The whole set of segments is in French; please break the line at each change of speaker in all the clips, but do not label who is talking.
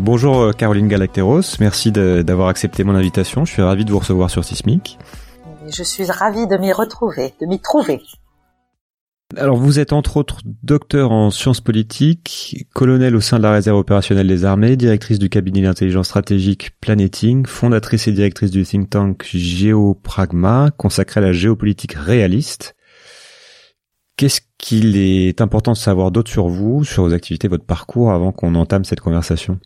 Bonjour euh, Caroline Galacteros, merci d'avoir accepté mon invitation. Je suis ravi de vous recevoir sur Sismic.
Je suis ravi de m'y retrouver, de m'y trouver.
Alors vous êtes entre autres docteur en sciences politiques, colonel au sein de la réserve opérationnelle des armées, directrice du cabinet d'intelligence stratégique Planeting, fondatrice et directrice du think tank Géopragma, consacré à la géopolitique réaliste. Qu'est-ce qu'il est important de savoir d'autre sur vous, sur vos activités, votre parcours avant qu'on entame cette conversation?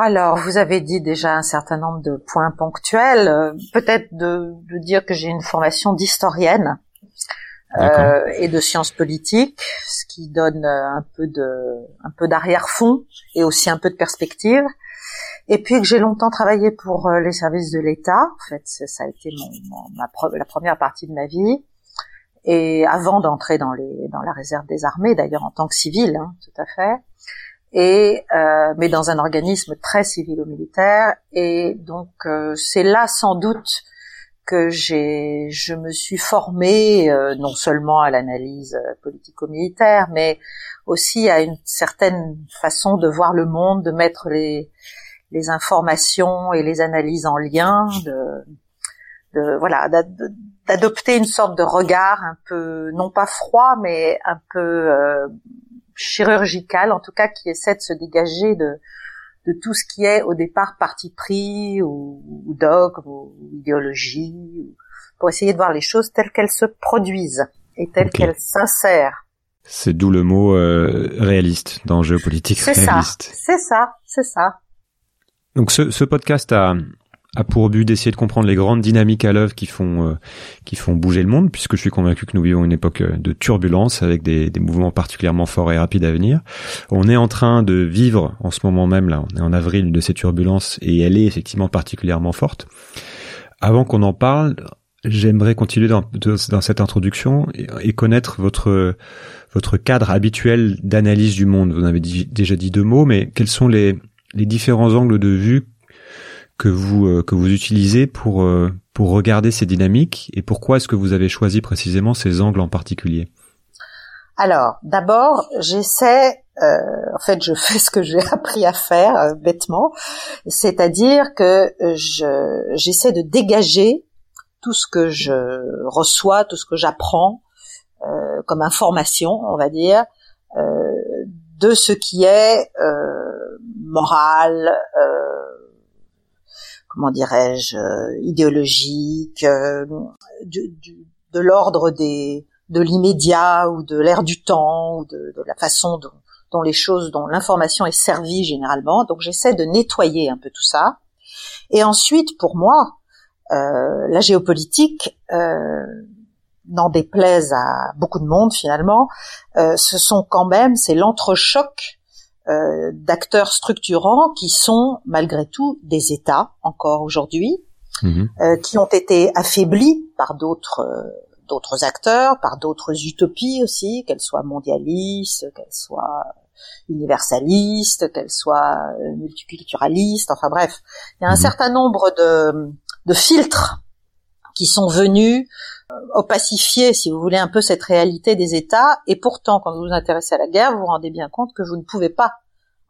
Alors, vous avez dit déjà un certain nombre de points ponctuels. Euh, peut-être de, dire que j'ai une formation d'historienne euh, et de sciences politiques, ce qui donne euh, un peu de, un peu d'arrière-fond et aussi un peu de perspective. Et puis que j'ai longtemps travaillé pour les services de l'État. En fait, ça a été mon, la première partie de ma vie. Et avant d'entrer dans les, dans la réserve des armées, d'ailleurs en tant que civil, hein, tout à fait et euh, mais dans un organisme très civilo-militaire. Et donc euh, c'est là sans doute que j'ai je me suis formée euh, non seulement à l'analyse politico-militaire mais aussi à une certaine façon de voir le monde de mettre les les informations et les analyses en lien de, de voilà d'adopter une sorte de regard un peu non pas froid mais un peu chirurgicale, en tout cas qui essaie de se dégager de, de tout ce qui est au départ parti pris ou, ou dogme ou idéologie, pour essayer de voir les choses telles qu'elles se produisent et telles qu'elles s'insèrent.
C'est d'où le mot euh, réaliste dans géopolitique réaliste.
C'est ça, c'est ça, c'est ça.
Donc ce, ce podcast a, a pour but d'essayer de comprendre les grandes dynamiques à l'œuvre qui font euh, qui font bouger le monde, puisque je suis convaincu que nous vivons une époque euh, de turbulence avec des, des, mouvements particulièrement forts et rapides à venir. On est en train de vivre en ce moment même là, on est en avril de ces turbulences et elle est effectivement particulièrement forte. Avant qu'on en parle, j'aimerais continuer dans, dans cette introduction et, connaître votre votre cadre habituel d'analyse du monde. Vous en avez déjà dit deux mots, mais quels sont les les différents angles de vue que vous euh, que vous utilisez pour euh, pour regarder ces dynamiques et pourquoi est-ce que vous avez choisi précisément ces angles en particulier?
Alors, d'abord, j'essaie euh, en fait, je fais ce que j'ai appris à faire bêtement, c'est-à-dire que je j'essaie de dégager tout ce que je reçois, tout ce que j'apprends comme information, on va dire, de ce qui est moral, comment dirais-je, euh, idéologique, euh, du, de l'ordre des de l'immédiat ou de l'ère du temps ou de, de la façon dont, dont, les choses, dont l'information est servie généralement. Donc j'essaie de nettoyer un peu tout ça. Et ensuite, pour moi, euh, la géopolitique, euh, n'en déplaise à beaucoup de monde finalement, euh, ce sont quand même, c'est l'entrechoc euh, d'acteurs structurants qui sont malgré tout des États encore aujourd'hui, mhm. euh, qui ont été affaiblis par d'autres euh, d'autres acteurs, par d'autres utopies aussi, qu'elles soient mondialistes, qu'elles soient universalistes, qu'elles soient multiculturalistes, enfin bref, il y a un mhm. certain nombre de, de filtres qui sont venus opacifier, si vous voulez, un peu cette réalité des États. Et pourtant, quand vous vous intéressez à la guerre, vous vous rendez bien compte que vous ne pouvez pas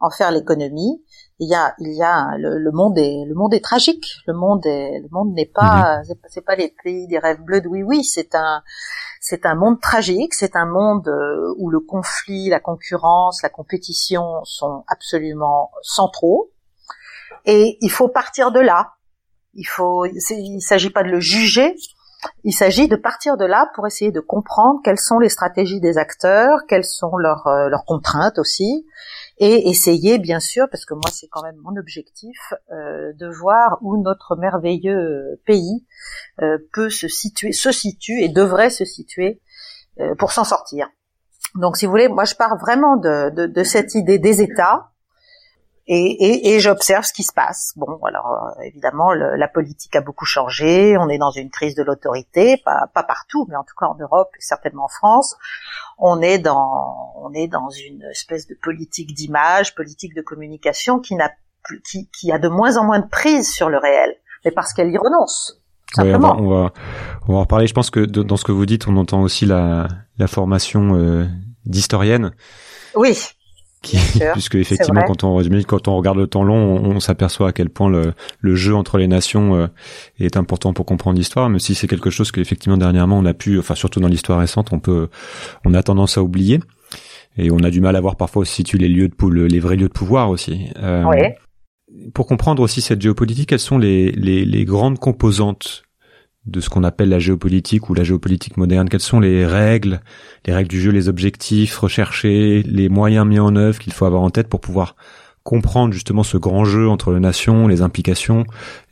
en faire l'économie. Il y a, il y a le, monde est, le monde est tragique. Le monde est, le monde n'est pas, mhm. c'est pas les pays des rêves bleus de oui oui. C'est un, c'est un monde tragique. C'est un monde euh, où le conflit, la concurrence, la compétition sont absolument centraux. Et il faut partir de là. Il faut, il s'agit pas de le juger, il s'agit de partir de là pour essayer de comprendre quelles sont les stratégies des acteurs, quelles sont leurs, euh, leurs contraintes aussi, et essayer bien sûr, parce que moi c'est quand même mon objectif, euh, de voir où notre merveilleux pays euh, peut se situer, se situe et devrait se situer pour s'en sortir. Donc si vous voulez, moi je pars vraiment de, de, de cette idée des États et, et, et j'observe ce qui se passe. Bon, alors euh, évidemment, le, la politique a beaucoup changé. On est dans une crise de l'autorité, pas, pas partout, mais en tout cas en Europe et certainement en France. On est dans, on est dans une espèce de politique d'image, politique de communication qui n'a plus, qui, qui a de moins en moins de prise sur le réel, mais parce qu'elle y renonce.
Oui, on, va, on, va, on va en reparler. Je pense que dans ce que vous dites, on entend aussi la, la formation euh, d'historienne.
Oui
qui, puisque effectivement quand on quand on regarde le temps long, on, s'aperçoit à quel point le, le, jeu entre les nations euh, est important pour comprendre l'histoire. Mais si c'est quelque chose que effectivement dernièrement on a pu, enfin surtout dans l'histoire récente, on peut, on a tendance à oublier et on a du mal à voir parfois aussi situer les lieux de les vrais lieux de pouvoir aussi.
Euh,
Pour comprendre aussi cette géopolitique, quelles sont les, les, les grandes composantes de ce qu'on appelle la géopolitique ou la géopolitique moderne. Quelles sont les règles, les règles du jeu, les objectifs recherchés, les moyens mis en œuvre qu'il faut avoir en tête pour pouvoir comprendre justement ce grand jeu entre les nations, les implications,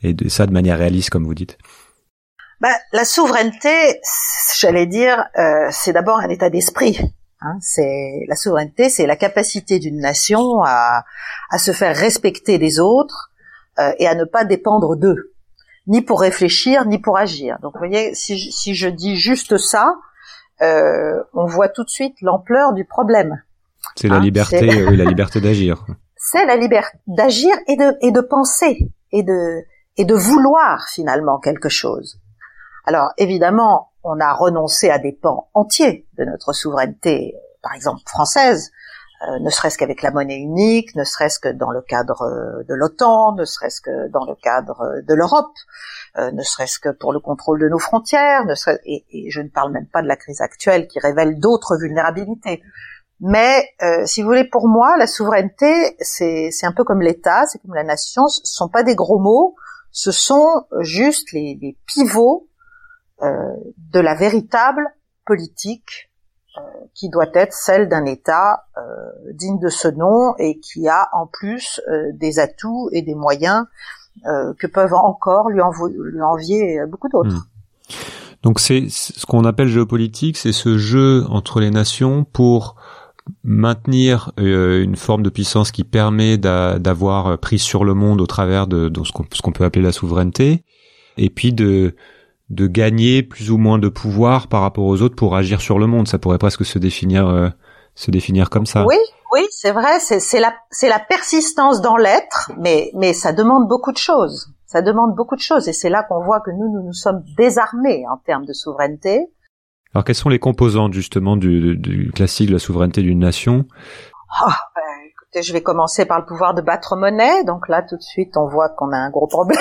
et de ça de manière réaliste, comme vous dites?
Bah, La souveraineté, j'allais dire, euh, c'est d'abord un état d'esprit. Hein, c'est la souveraineté, c'est la capacité d'une nation à, à se faire respecter des autres euh, et à ne pas dépendre d'eux ni pour réfléchir, ni pour agir. Donc vous voyez, si je, si je dis juste ça, euh, on voit tout de suite l'ampleur du problème.
C'est la hein, liberté, oui, la liberté d'agir.
C'est la liberté d'agir et de et de penser et de et de vouloir finalement quelque chose. Alors évidemment, on a renoncé à des pans entiers de notre souveraineté, par exemple française, euh, ne serait-ce qu'avec la monnaie unique, ne serait-ce que dans le cadre euh, de l'OTAN, ne serait-ce que dans le cadre euh, de l'Europe, ne serait-ce que pour le contrôle de nos frontières, ne serait et, je ne parle même pas de la crise actuelle qui révèle d'autres vulnérabilités. Mais si vous voulez, pour moi, la souveraineté, c'est un peu comme l'État, c'est comme la nation, ce sont pas des gros mots, ce sont juste les, les pivots de la véritable politique euh, qui doit être celle d'un État euh, digne de ce nom et qui a en plus euh, des atouts et des moyens que peuvent encore lui, envier beaucoup d'autres. Hmm.
Donc c'est ce qu'on appelle géopolitique, c'est ce jeu entre les nations pour maintenir une forme de puissance qui permet d'avoir prise sur le monde au travers de ce qu'on peut appeler la souveraineté, et puis de de gagner plus ou moins de pouvoir par rapport aux autres pour agir sur le monde. Ça pourrait presque se définir euh, se définir comme ça.
Oui, oui, c'est vrai. C'est la c'est la persistance dans l'être, mais mais ça demande beaucoup de choses. Ça demande beaucoup de choses et c'est là qu'on voit que nous nous nous sommes désarmés en termes de souveraineté.
Alors quelles sont les composantes justement du, du classique de la souveraineté d'une nation?
Oh, Écoutez, je vais commencer par le pouvoir de battre monnaie. Donc là, tout de suite, on voit qu'on a un gros problème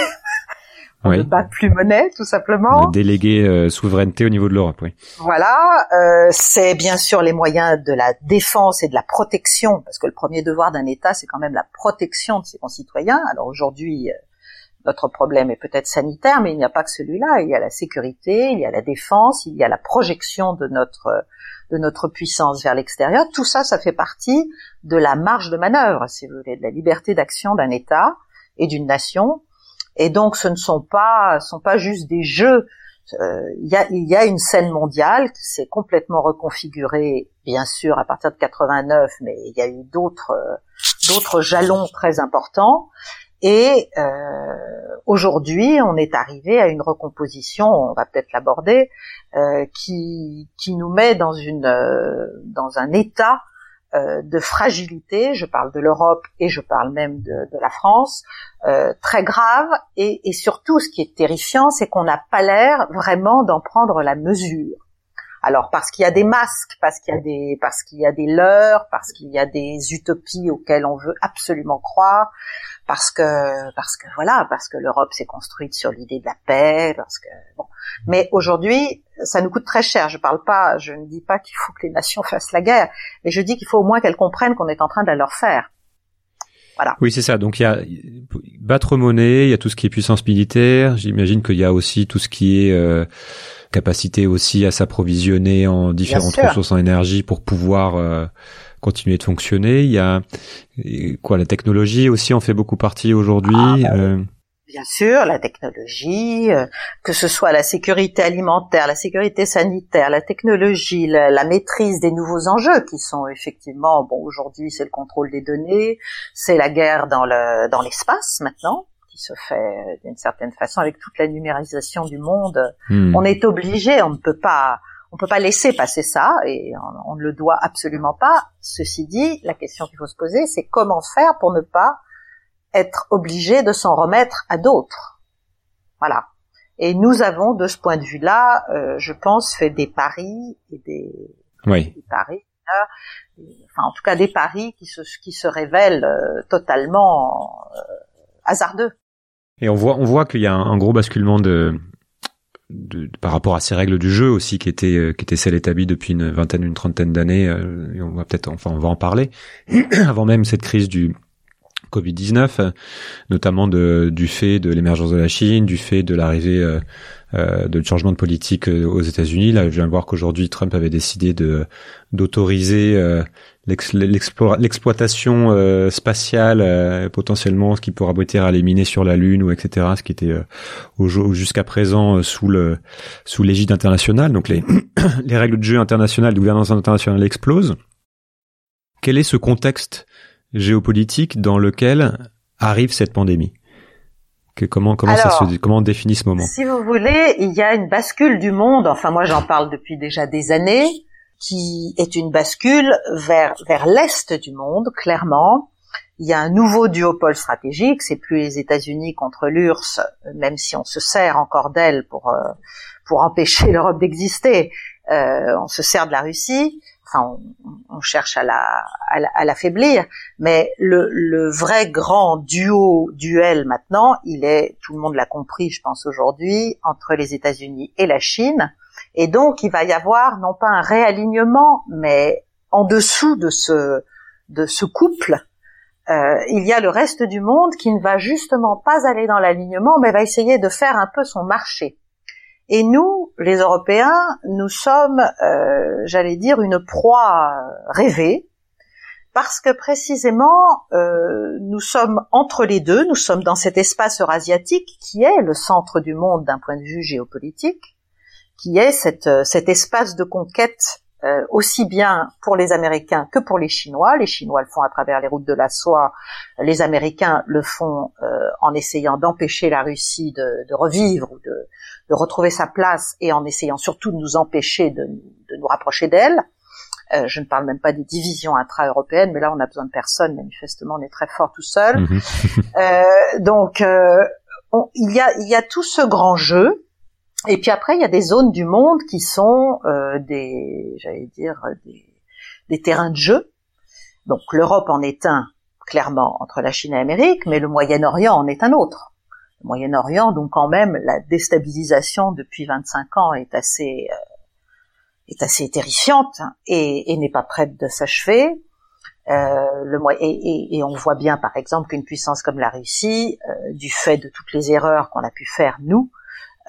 oui. ne bat plus monnaie, tout simplement.
Déléguer euh, souveraineté au niveau de l'Europe, oui.
Voilà, euh, c'est bien sûr les moyens de la défense et de la protection, parce que le premier devoir d'un État, c'est quand même la protection de ses concitoyens. Alors aujourd'hui, euh, notre problème est peut-être sanitaire, mais il n'y a pas que celui-là. Il y a la sécurité, il y a la défense, il y a la projection de notre de notre puissance vers l'extérieur. Tout ça, ça fait partie de la marge de manœuvre, si vous voulez, de la liberté d'action d'un État et d'une nation et donc, ce ne sont pas, sont pas juste des jeux. Euh, il y, a, y, a, une scène mondiale qui s'est complètement reconfigurée, bien sûr, à partir de 89, mais il y a eu d'autres, d'autres jalons très importants. Et euh, aujourd'hui, on est arrivé à une recomposition, on va peut-être l'aborder, euh, qui, qui nous met dans une, euh, dans un état euh, de fragilité, je parle de l'Europe et je parle même de, de la France, euh, très grave. Et, et, surtout, ce qui est terrifiant, c'est qu'on n'a pas l'air vraiment d'en prendre la mesure. Alors parce qu'il y a des masques, parce qu'il y a des, parce qu'il y a des leurres, parce qu'il y a des utopies auxquelles on veut absolument croire, parce que, parce que voilà, parce que l'Europe s'est construite sur l'idée de la paix, parce que bon. Mais aujourd'hui, ça nous coûte très cher. Je parle pas, je ne dis pas qu'il faut que les nations fassent la guerre, mais je dis qu'il faut au moins qu'elles comprennent qu'on est en train de la leur faire. Voilà.
Oui, c'est ça. Donc il y a battre monnaie, il y a tout ce qui est puissance militaire. J'imagine qu'il y a aussi tout ce qui est euh, capacité aussi à s'approvisionner en différentes ressources en énergie pour pouvoir euh, continuer de fonctionner. Il y a quoi La technologie aussi en fait beaucoup partie aujourd'hui. Ah, bah
euh, Bien sûr, la technologie, euh, que ce soit la sécurité alimentaire, la sécurité sanitaire, la technologie, la, maîtrise des nouveaux enjeux qui sont effectivement, bon, aujourd'hui c'est le contrôle des données, c'est la guerre dans le dans l'espace maintenant qui se fait euh, d'une certaine façon avec toute la numérisation du monde. Hmm. On est obligé, on ne peut pas on peut pas laisser passer ça et on, on ne le doit absolument pas. Ceci dit, la question qu'il faut se poser, c'est comment faire pour ne pas être obligé de s'en remettre à d'autres. Voilà. Et nous avons, de ce point de vue-là, euh, je pense, fait des paris et des,
oui.
paris, enfin en tout cas des paris qui se, qui se révèlent euh, totalement euh, hasardeux.
Et on voit, on voit qu'il y a un, gros basculement de, de, par rapport à ces règles du jeu aussi qui étaient qui étaient celles établies depuis une vingtaine, une trentaine d'années. on va peut-être, enfin, on va en parler avant même cette crise du Covid-19, notamment de, du fait de l'émergence de la Chine, du fait de l'arrivée euh, euh de changement de politique euh, aux États-Unis. Là, je viens de voir qu'aujourd'hui Trump avait décidé de d'autoriser euh, l'exploitation euh, spatiale potentiellement, ce qui pourra aboutir à les miner sur la Lune ou etc. Ce qui était jusqu'à présent sous le sous l'égide internationale. Donc les les règles de jeu internationales, de gouvernance internationale explosent. Quel est ce contexte géopolitique dans lequel arrive cette pandémie que, comment comment ça se comment on définit ce moment?
Si vous voulez, il y a une bascule du monde. Enfin, moi, j'en parle depuis déjà des années, qui est une bascule vers vers l'est du monde, clairement. Il y a un nouveau duopole stratégique. C'est plus les États-Unis contre l'URSS, même si on se sert encore d'elle pour euh, pour empêcher l'Europe d'exister. Euh, on se sert de la Russie enfin, on, cherche à la à l'affaiblir, mais le, le vrai grand duo duel maintenant, il est, tout le monde l'a compris, je pense aujourd'hui, entre les États-Unis et la Chine, et donc il va y avoir non pas un réalignement, mais en dessous de ce de ce couple, euh, il y a le reste du monde qui ne va justement pas aller dans l'alignement, mais va essayer de faire un peu son marché. Et nous, les Européens, nous sommes, euh, j'allais dire, une proie rêvée, parce que précisément, euh, nous sommes entre les deux, nous sommes dans cet espace eurasiatique qui est le centre du monde d'un point de vue géopolitique, qui est cette, cet espace de conquête euh, aussi bien pour les Américains que pour les Chinois. Les Chinois le font à travers les routes de la soie, les Américains le font euh, en essayant d'empêcher la Russie de, de revivre ou de, de, retrouver sa place et en essayant surtout de nous empêcher de, de nous rapprocher d'elle. Euh, je ne parle même pas des divisions intra-européennes, mais là on a besoin de personne. Manifestement, on est très fort tout seul. Mhm. donc, il, y a, il y a tout ce grand jeu et puis après, il y a des zones du monde qui sont euh, des, j'allais dire, des, des, terrains de jeu. Donc l'Europe en est un, clairement, entre la Chine et l'Amérique, mais le Moyen-Orient en est un autre. Le Moyen-Orient, donc quand même, la déstabilisation depuis 25 ans est assez, euh, est assez terrifiante et, et n'est pas prête de s'achever. Euh, le, et, et, on voit bien, par exemple, qu'une puissance comme la Russie, euh, du fait de toutes les erreurs qu'on a pu faire nous,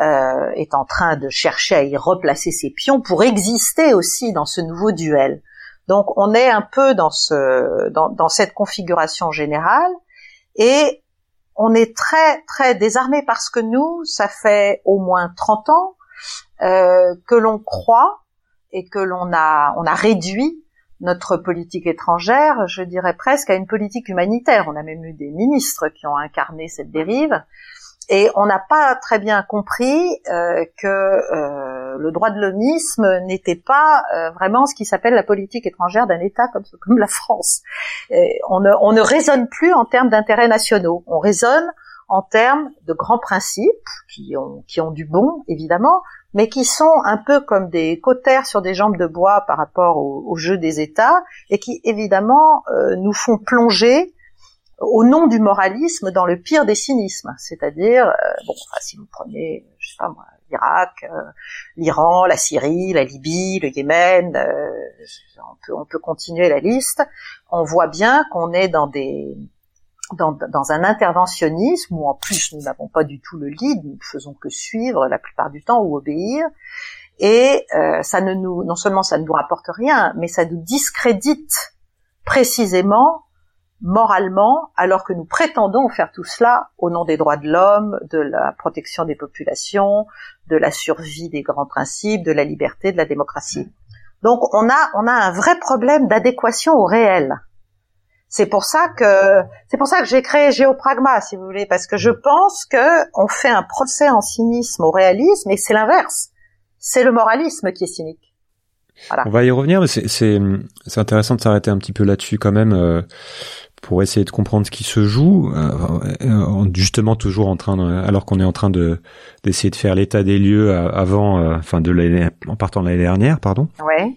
euh, est en train de chercher à y replacer ses pions pour exister aussi dans ce nouveau duel. Donc on est un peu dans ce dans, dans cette configuration générale et on est très très désarmé parce que nous, ça fait au moins 30 ans euh, que l'on croit et que l'on a on a réduit notre politique étrangère, je dirais presque à une politique humanitaire. On a même eu des ministres qui ont incarné cette dérive. Et on n'a pas très bien compris euh, que euh, le droit de l'homisme n'était pas euh, vraiment ce qui s'appelle la politique étrangère d'un État comme, la France. on, ne, on ne raisonne plus en termes d'intérêts nationaux, on raisonne en termes de grands principes qui ont, qui ont du bon, évidemment, mais qui sont un peu comme des cautères sur des jambes de bois par rapport au, au jeu des États et qui, évidemment, nous font plonger au nom du moralisme dans le pire des cynismes, c'est-à-dire euh, bon, si vous prenez, je sais pas moi, l'Irak, euh, l'Iran, la Syrie, la Libye, le Yémen, euh, on peut on peut continuer la liste, on voit bien qu'on est dans des dans, dans, un interventionnisme où en plus nous n'avons pas du tout le lead, nous ne faisons que suivre la plupart du temps ou obéir, et ça ne nous, non seulement ça ne nous rapporte rien, mais ça nous discrédite précisément moralement, alors que nous prétendons faire tout cela au nom des droits de l'homme, de la protection des populations, de la survie des grands principes, de la liberté, de la démocratie. Donc on a on a un vrai problème d'adéquation au réel. C'est pour ça que c'est pour ça que j'ai créé Géopragma, si vous voulez, parce que je pense que on fait un procès en cynisme au réalisme et c'est l'inverse. C'est le moralisme qui est cynique.
Voilà. On va y revenir, mais c'est intéressant de s'arrêter un petit peu là-dessus quand même. Euh, pour essayer de comprendre ce qui se joue, euh, euh, justement toujours en train, de, alors qu'on est en train de d'essayer de faire l'état des lieux avant, euh, enfin de l'année, en partant de l'année dernière, pardon.
Ouais.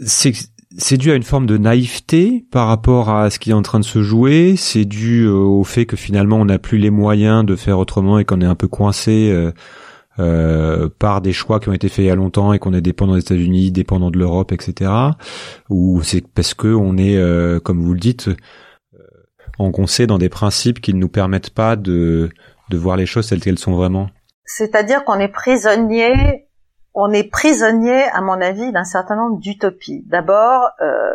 C'est c'est dû à une forme de naïveté par rapport à ce qui est en train de se jouer. C'est dû au fait que finalement on n'a plus les moyens de faire autrement et qu'on est un peu coincé euh, par des choix qui ont été faits il y a longtemps et qu'on est dépendant des États-Unis, dépendant de l'Europe, etc. Ou c'est parce que on est, euh, comme vous le dites, euh, engoncé dans des principes qui ne nous permettent pas de, de voir les choses telles qu'elles sont vraiment.
C'est-à-dire qu'on est prisonnier, on est prisonnier, à mon avis, d'un certain nombre d'utopies. D'abord, euh,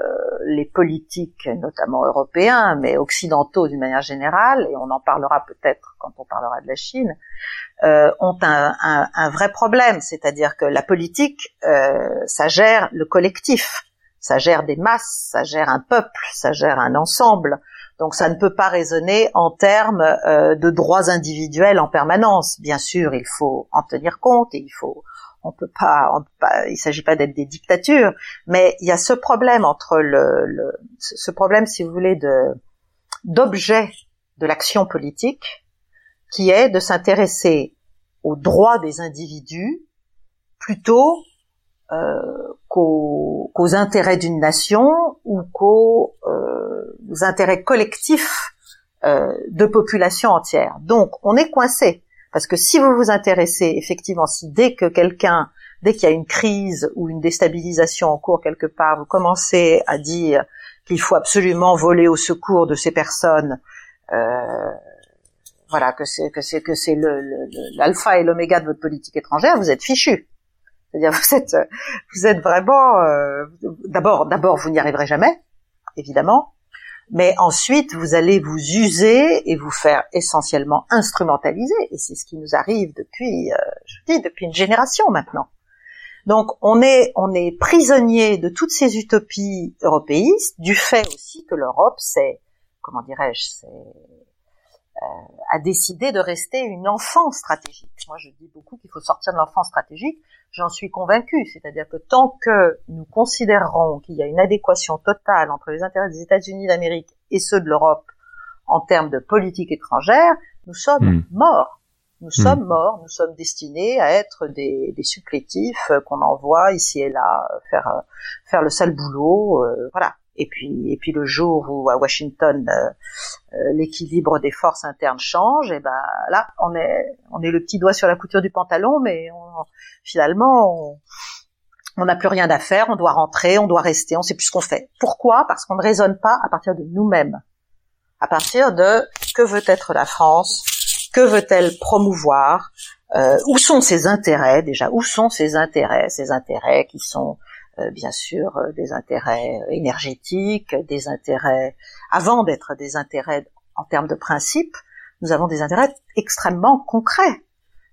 les politiques, notamment européens, mais occidentaux d'une manière générale, et on en parlera peut-être quand on parlera de la Chine, euh, ont un, un, un, vrai problème, c'est-à-dire que la politique, euh, ça gère le collectif, ça gère des masses, ça gère un peuple, ça gère un ensemble. Donc ça ne peut pas raisonner en termes euh, de droits individuels en permanence. Bien sûr, il faut en tenir compte et il faut on peut pas, on peut pas il s'agit pas d'être des dictatures, mais il y a ce problème entre le, le ce problème, si vous voulez, de d'objet de l'action politique qui est de s'intéresser aux droits des individus plutôt euh, qu'aux, intérêts d'une nation ou qu'aux euh, intérêts collectifs euh, de population entière. Donc on est coincé parce que si vous vous intéressez effectivement, si dès que quelqu'un, dès qu'il y a une crise ou une déstabilisation en cours quelque part, vous commencez à dire qu'il faut absolument voler au secours de ces personnes, euh, voilà, que c'est que c'est que c'est le, l'alpha et l'oméga de votre politique étrangère, vous êtes fichu. C'est-à-dire vous êtes vous êtes vraiment euh, d'abord d'abord vous n'y arriverez jamais, évidemment, mais ensuite vous allez vous user et vous faire essentiellement instrumentaliser et c'est ce qui nous arrive depuis euh, je dis depuis une génération maintenant. Donc on est on est prisonnier de toutes ces utopies européistes du fait aussi que l'Europe c'est comment dirais-je c'est a décidé de rester une enfant stratégique. Moi, je dis beaucoup qu'il faut sortir de l'enfant stratégique. J'en suis convaincue. C'est-à-dire que tant que nous considérerons qu'il y a une adéquation totale entre les intérêts des États-Unis d'Amérique et ceux de l'Europe en termes de politique étrangère, nous sommes hmm. morts. Nous hmm. sommes morts, nous sommes destinés à être des, des supplétifs qu'on envoie ici et là faire faire le sale boulot, euh, voilà. Et puis, et puis le jour où à Washington euh, euh, l'équilibre des forces internes change, et ben là, on est, on est le petit doigt sur la couture du pantalon, mais finalement, on n'a plus rien à faire, on doit rentrer, on doit rester, on sait plus ce qu'on fait. Pourquoi? Parce qu'on ne raisonne pas à partir de nous-mêmes, à partir de que veut être la France, que veut-elle promouvoir, euh, où sont ses intérêts déjà, où sont ses intérêts, ses intérêts qui sont bien sûr euh, des intérêts énergétiques, des intérêts avant d'être des intérêts en termes de principe, nous avons des intérêts extrêmement concrets.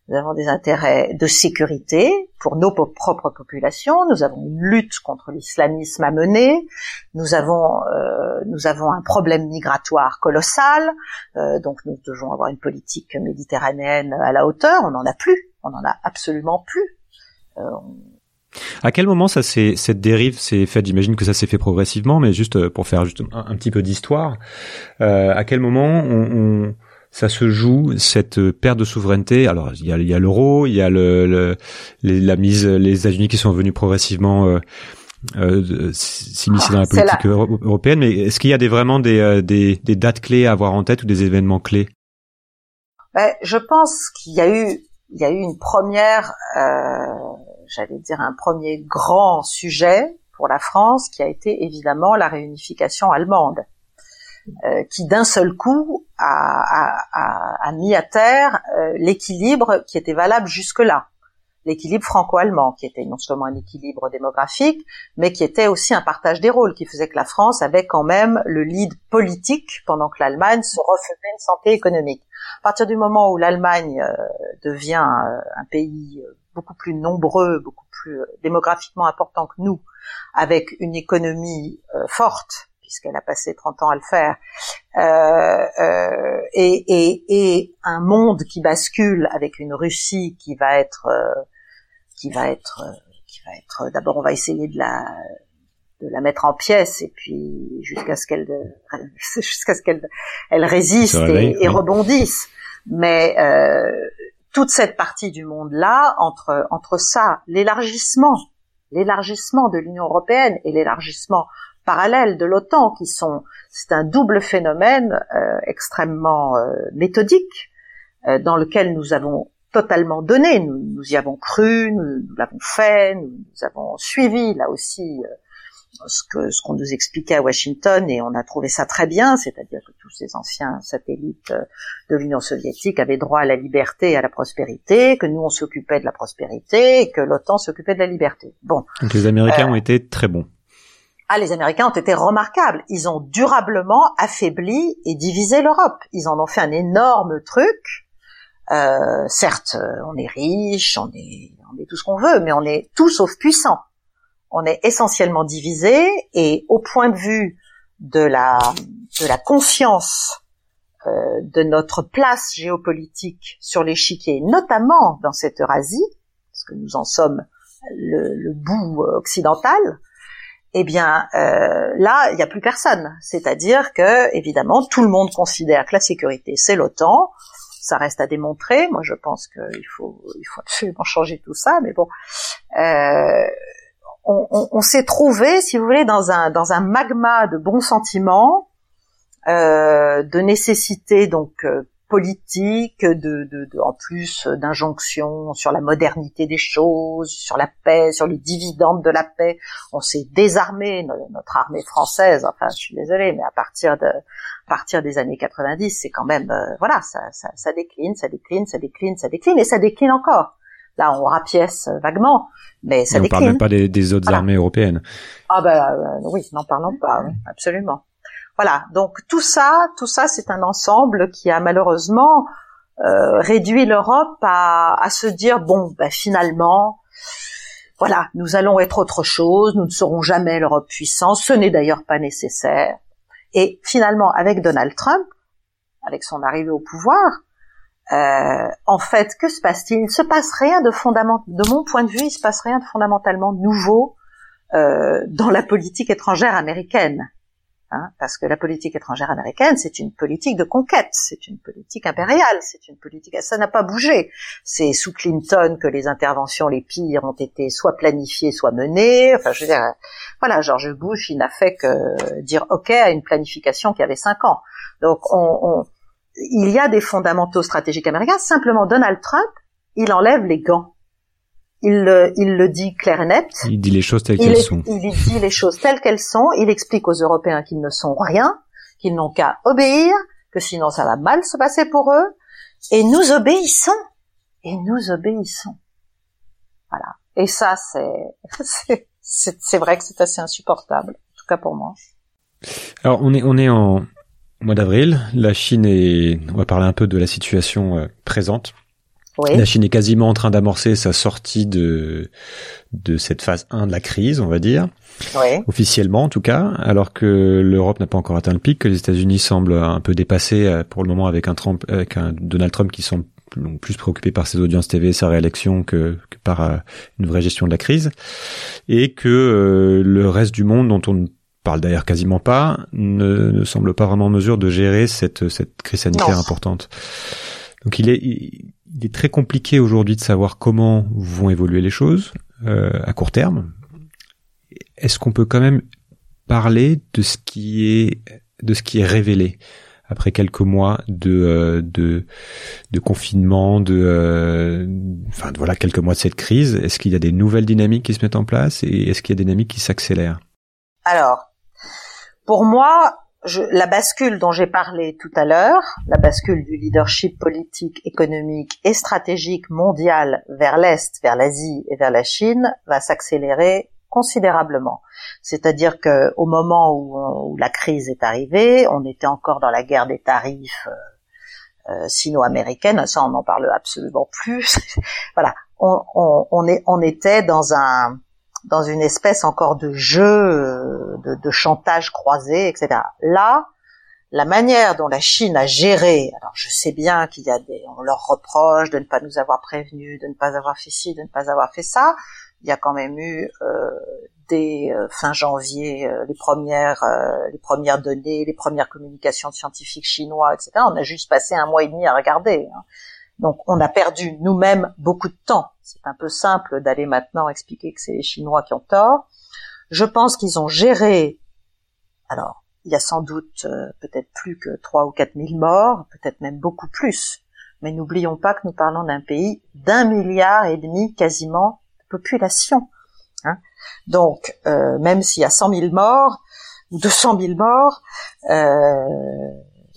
Nous avons des intérêts de sécurité pour nos propres populations. Nous avons une lutte contre l'islamisme à mener. Nous avons, euh, nous avons un problème migratoire colossal. donc nous devons avoir une politique méditerranéenne à la hauteur. On n'en a plus. On n'en a absolument plus.
À quel moment ça s'est cette dérive s'est faite? J'imagine que ça s'est fait progressivement, mais juste euh, pour faire juste un, petit peu d'histoire, euh, à quel moment on, ça se joue cette perte de souveraineté? Alors il y a, il y a l'euro, il y a le, la mise les États-Unis qui sont venus progressivement euh, euh s'immiscer dans la politique européenne, mais est-ce qu'il y a des, vraiment des, euh, des, des, dates clés à avoir en tête ou des événements clés?
Ben, Je pense qu'il y a eu il y a eu une première euh, j'allais dire, un premier grand sujet pour la France, qui a été évidemment la réunification allemande, euh, qui d'un seul coup a, mis à terre euh, l'équilibre qui était valable jusque-là. L'équilibre franco-allemand, qui était non seulement un équilibre démographique, mais qui était aussi un partage des rôles, qui faisait que la France avait quand même le lead politique pendant que l'Allemagne se refaisait une santé économique. À partir du moment où l'Allemagne euh, devient euh, un pays euh, beaucoup plus nombreux, beaucoup plus démographiquement important que nous, avec une économie forte, puisqu'elle a passé 30 ans à le faire, euh, euh, et, et, et, un monde qui bascule avec une Russie qui va être qui va être qui va être d'abord on va essayer de la de la mettre en pièces et puis jusqu'à ce qu'elle jusqu'à ce qu'elle elle résiste et, et, rebondisse. Mais euh, toute cette partie du monde là entre entre ça l'élargissement l'élargissement de l'Union européenne et l'élargissement parallèle de l'OTAN qui sont c'est un double phénomène euh, extrêmement euh, méthodique euh, dans lequel nous avons totalement donné, nous, nous y avons cru, nous, l'avons fait, nous, avons suivi là aussi ce que ce qu'on nous expliquait à Washington et on a trouvé ça très bien, c'est-à-dire que tous ces anciens satellites de l'Union soviétique avaient droit à la liberté et à la prospérité, que nous on s'occupait de la prospérité et que l'OTAN s'occupait de la liberté. Bon.
Donc les Américains ont été très bons.
Ah, les Américains ont été remarquables. Ils ont durablement affaibli et divisé l'Europe. Ils en ont fait un énorme truc. Euh, certes, on est riche, on est, on est tout ce qu'on veut, mais on est tout sauf puissant. On est essentiellement divisé et au point de vue de la, de la conscience euh, de notre place géopolitique sur l'échiquier, notamment dans cette Eurasie, parce que nous en sommes le, bout occidental, eh bien euh, là, il n'y a plus personne. C'est-à-dire que, évidemment, tout le monde considère que la sécurité, c'est l'OTAN. Ça reste à démontrer. Moi, je pense qu'il faut, il faut absolument changer tout ça. Mais bon, euh, on, s'est trouvé, si vous voulez, dans un dans un magma de bons sentiments, euh, de nécessité donc euh, politique, de, de, de en plus d'injonctions sur la modernité des choses, sur la paix, sur les dividendes de la paix. On s'est désarmé notre armée française. Enfin, je suis désolée, mais à partir de à partir des années 90, c'est quand même euh, voilà, ça, ça, ça, décline, ça décline, ça décline, ça décline et ça décline encore. Là, on rapièce vaguement, mais ça décline.
On parle même pas des, des autres armées européennes.
Ah ben euh, oui, n'en parlons pas, absolument. Voilà, donc tout ça, tout ça, c'est un ensemble qui a malheureusement euh, réduit l'Europe à, se dire bon, ben, finalement, voilà, nous allons être autre chose, nous ne serons jamais l'Europe puissante, ce n'est d'ailleurs pas nécessaire. Et finalement, avec Donald Trump, avec son arrivée au pouvoir, euh, en fait, que se passe-t-il? Il ne se passe rien de fondamental, de mon point de vue, il se passe rien de fondamentalement nouveau euh, dans la politique étrangère américaine. Hein, parce que la politique étrangère américaine, c'est une politique de conquête, c'est une politique impériale, c'est une politique, ça n'a pas bougé. C'est sous Clinton que les interventions les pires ont été soit planifiées, soit menées. Enfin, je veux dire, voilà, George Bush, il n'a fait que dire OK à une planification qui avait cinq ans. Donc, on, on, il y a des fondamentaux stratégiques américains. Simplement, Donald Trump, il enlève les gants il le, il le dit clair et net.
Il dit les choses telles qu'elles sont.
Il dit les choses telles qu'elles sont. Il explique aux Européens qu'ils ne sont rien, qu'ils n'ont qu'à obéir, que sinon ça va mal se passer pour eux. Et nous obéissons. Et nous obéissons. Voilà. Et ça, c'est, c'est, vrai que c'est assez insupportable. En tout cas pour moi.
Alors, on est, on est en mois d'avril. La Chine est, on va parler un peu de la situation euh, La Chine est quasiment en train d'amorcer sa sortie de de cette phase 1 de la crise, on va dire. Officiellement en tout cas, alors que l'Europe n'a pas encore atteint le pic, que les États-Unis semblent un peu dépassés euh, pour le moment avec un Trump avec un Donald Trump qui semble plus préoccupé par ses audiences TV sa réélection que, que par euh, une vraie gestion de la crise et que euh, le reste du monde dont on ne parle d'ailleurs quasiment pas ne, ne, semble pas vraiment en mesure de gérer cette cette crise sanitaire importante. Donc il est il est très compliqué aujourd'hui de savoir comment vont évoluer les choses euh, à court terme. Est-ce qu'on peut quand même parler de ce qui est de ce qui est révélé après quelques mois de euh, de, de confinement, de euh, enfin voilà quelques mois de cette crise? Est-ce qu'il y a des nouvelles dynamiques qui se mettent en place et est-ce qu'il y a des dynamiques qui s'accélèrent?
Alors, pour moi, la bascule dont j'ai parlé tout à l'heure, la bascule du leadership politique, économique et stratégique mondial vers l'Est, vers l'Asie et vers la Chine va s'accélérer considérablement. C'est-à-dire que au moment où, la crise est arrivée, on était encore dans la guerre des tarifs euh, euh sino-américaine. Ça, on n'en parle absolument plus. voilà, on était dans un dans une espèce encore de jeu euh, de, de chantage croisé, etc. Là, la manière dont la Chine a géré, alors je sais bien qu'il y a des, on leur reproche de ne pas nous avoir prévenus, de ne pas avoir fait ci, de ne pas avoir fait ça. Il y a quand même eu euh, dès euh, fin janvier euh, les premières les premières données, les premières communications scientifiques chinois, etc. On a juste passé un mois et demi à regarder. Hein. Donc on a perdu nous-mêmes beaucoup de temps. C'est un peu simple d'aller maintenant expliquer que c'est les Chinois qui ont tort. Je pense qu'ils ont géré. Alors, il y a sans doute euh, peut-être plus que trois ou quatre mille morts, peut-être même beaucoup plus. Mais n'oublions pas que nous parlons d'un pays d'un milliard et demi quasiment de population. Hein. Donc, euh, même s'il y a cent mille morts ou deux cent mille morts, euh,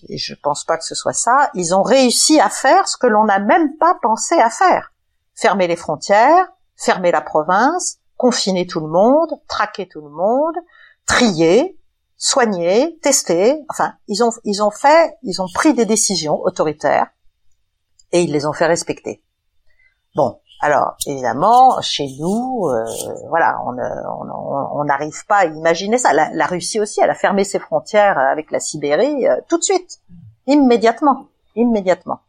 et je pense pas que ce soit ça, ils ont réussi à faire ce que l'on n'a même pas pensé à faire. Fermer les frontières, fermer la province, confiner tout le monde, traquer tout le monde, trier, soigner, tester. Enfin, ils ont, ils ont fait, ils ont pris des décisions autoritaires et ils les ont fait respecter. Bon, alors évidemment, chez nous, euh, voilà, on n'arrive pas à imaginer ça. La, Russie aussi, elle a fermé ses frontières avec la Sibérie euh, tout de suite, immédiatement, immédiatement.